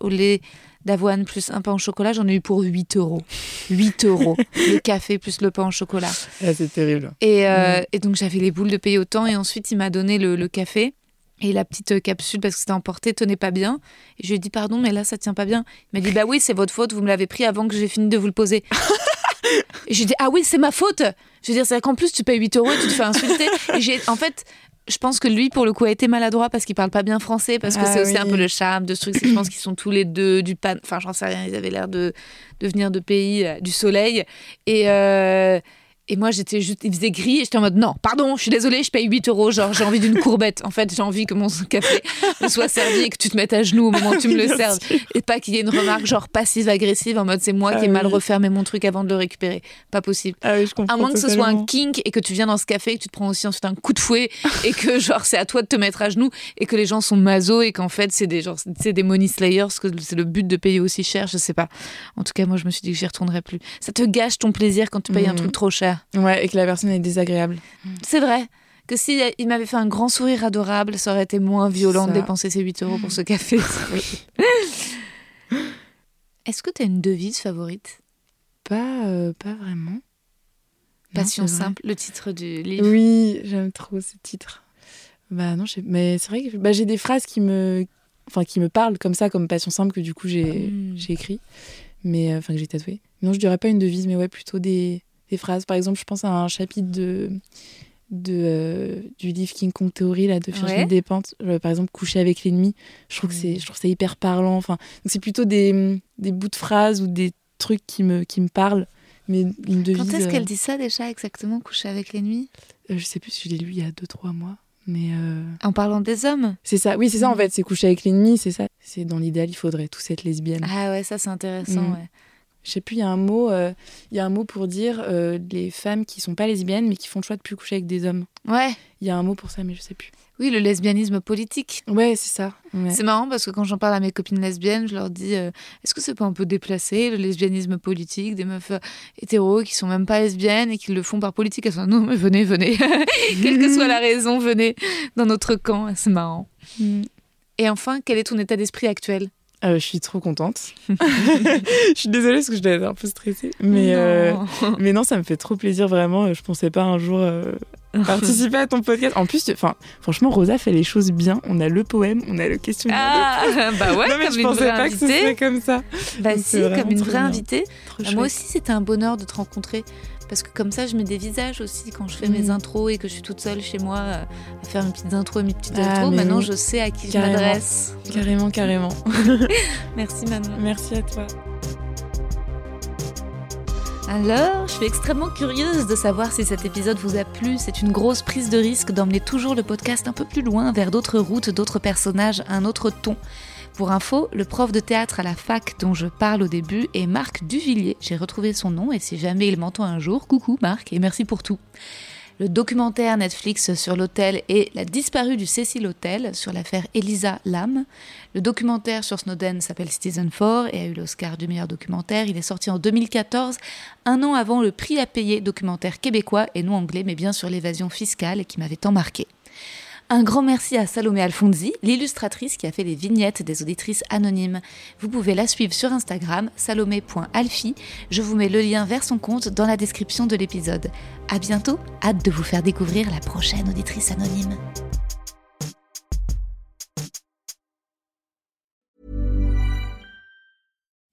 au lait d'avoine plus un pain au chocolat, j'en ai eu pour 8 euros. 8 euros. Le café plus le pain au chocolat. Ah, c'est terrible. Et, euh, Mm. et donc j'avais les boules de payer autant et ensuite il m'a donné le, le café et la petite euh, capsule parce que c'était emporté tenait pas bien. Et je lui ai dit pardon mais là ça tient pas bien. Il m'a dit bah oui c'est votre faute, vous me l'avez pris avant que j'ai fini de vous le poser. et je lui ai dit ah oui c'est ma faute. Je veux dire c'est qu'en plus tu payes 8 euros et tu te fais insulter. Et j'ai en fait je pense que lui, pour le coup, a été maladroit parce qu'il parle pas bien français, parce que Ah c'est aussi oui. un peu le charme de ce truc. je pense qu'ils sont tous les deux du pan. Enfin, j'en sais rien, ils avaient l'air de, de venir de pays euh, du soleil. Et, euh, Et moi, j'étais juste, il faisait gris et j'étais en mode non, pardon, je suis désolée, je paye 8 euros. Genre, j'ai envie d'une courbette. En fait, j'ai envie que mon café me soit servi et que tu te mettes à genoux au moment où tu me le serves. Et pas qu'il y ait une remarque genre passive-agressive en mode c'est moi qui ai ah mal refermé mon truc avant de le récupérer. Pas possible. Ah oui, je comprends. À moins que ce soit un kink et que tu viens dans ce café et que tu te prends aussi ensuite un coup de fouet et que genre c'est à toi de te mettre à genoux et que les gens sont maso et qu'en fait c'est des, genre, c'est des money slayers, que c'est le but de payer aussi cher, je sais pas. En tout cas, moi je me suis dit que j'y retournerai plus. Ça te gâche ton plaisir quand tu payes un mhm. truc trop cher. Ouais, et que la personne est désagréable. C'est vrai que si il m'avait fait un grand sourire adorable, ça aurait été moins violent de dépenser ces 8 euros pour ce café. Est-ce que tu as une devise favorite? Pas, euh, pas vraiment. Passion simple, le titre du livre. Oui, j'aime trop ce titre. Bah non, mais c'est vrai que bah, j'ai des phrases qui me, enfin qui me parlent comme ça, comme passion simple que du coup j'ai hmm. écrit, mais euh, enfin que j'ai tatoué. Non, je dirais pas une devise, mais ouais plutôt des, des phrases. Par exemple, je pense à un chapitre de de, euh, du livre King Kong Theory là de Virginie des Despentes. Par exemple coucher avec l'ennemi. Je trouve que c'est je trouve ça hyper parlant. Enfin c'est plutôt des, des, bouts de phrases ou des trucs qui me qui me parlent. Mais une devise quand est-ce qu'elle euh, dit ça déjà exactement coucher avec l'ennemi? Euh, je sais plus si je l'ai lu il y a 2-3 mois mais en parlant des hommes? C'est ça. Oui c'est ça en mm. fait. C'est coucher avec l'ennemi c'est ça. C'est dans l'idéal il faudrait tous être lesbiennes. Ah ouais ça c'est intéressant mm. ouais je sais plus, il y a un mot, euh, il y a un mot pour dire euh, les femmes qui sont pas lesbiennes mais qui font le choix de plus coucher avec des hommes. Ouais. Il y a un mot pour ça, mais je sais plus. Oui, le lesbianisme politique. Ouais, c'est ça. C'est marrant parce que quand j'en parle à mes copines lesbiennes, je leur dis euh, est-ce que c'est pas un peu déplacé le lesbianisme politique des meufs hétéros qui sont même pas lesbiennes et qui le font par politique? Elles sont non, mais venez, venez, quelle que soit la raison, venez dans notre camp. C'est marrant. Mm. Et enfin, quel est ton état d'esprit actuel? Euh, je suis trop contente. je suis désolée parce que je dois être un peu stressée. Mais non. Euh, mais non, ça me fait trop plaisir, vraiment. Je pensais pas un jour euh, participer à ton podcast. En plus, enfin, franchement, Rosa fait les choses bien. On a le poème, on a le questionnaire. Ah, bah ouais, non, mais comme je une pensais pas que ce serait comme ça. Bah si, comme une vraie invitée. Bah, moi aussi, c'était un bonheur de te rencontrer. Parce que comme ça, je mets des visages aussi quand je fais mes mm. intros et que je suis toute seule chez moi euh, à faire mes petites intros et mes petites ah, Maintenant, je sais à qui je m'adresse. Carrément, carrément. Merci Manon. Merci à toi. Alors, je suis extrêmement curieuse de savoir si cet épisode vous a plu. C'est une grosse prise de risque d'emmener toujours le podcast un peu plus loin vers d'autres routes, d'autres personnages, un autre ton. Pour info, le prof de théâtre à la fac dont je parle au début est Marc Duvillier. J'ai retrouvé son nom et si jamais il m'entend un jour, coucou Marc et merci pour tout. Le documentaire Netflix sur l'hôtel et La disparue du Cecil Hotel sur l'affaire Elisa Lam. Le documentaire sur Snowden s'appelle Citizen 4 et a eu l'Oscar du meilleur documentaire. Il est sorti en 2014, un an avant le prix à payer documentaire québécois et non anglais, mais bien sur l'évasion fiscale qui m'avait tant marqué. Un grand merci à Salomé Alfonzi, l'illustratrice qui a fait les vignettes des auditrices anonymes. Vous pouvez la suivre sur Instagram, salomé.alfi. Je vous mets le lien vers son compte dans la description de l'épisode. À bientôt, hâte de vous faire découvrir la prochaine auditrice anonyme.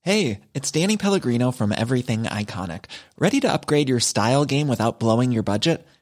Hey, it's Danny Pellegrino from Everything Iconic. Ready to upgrade your style game without blowing your budget?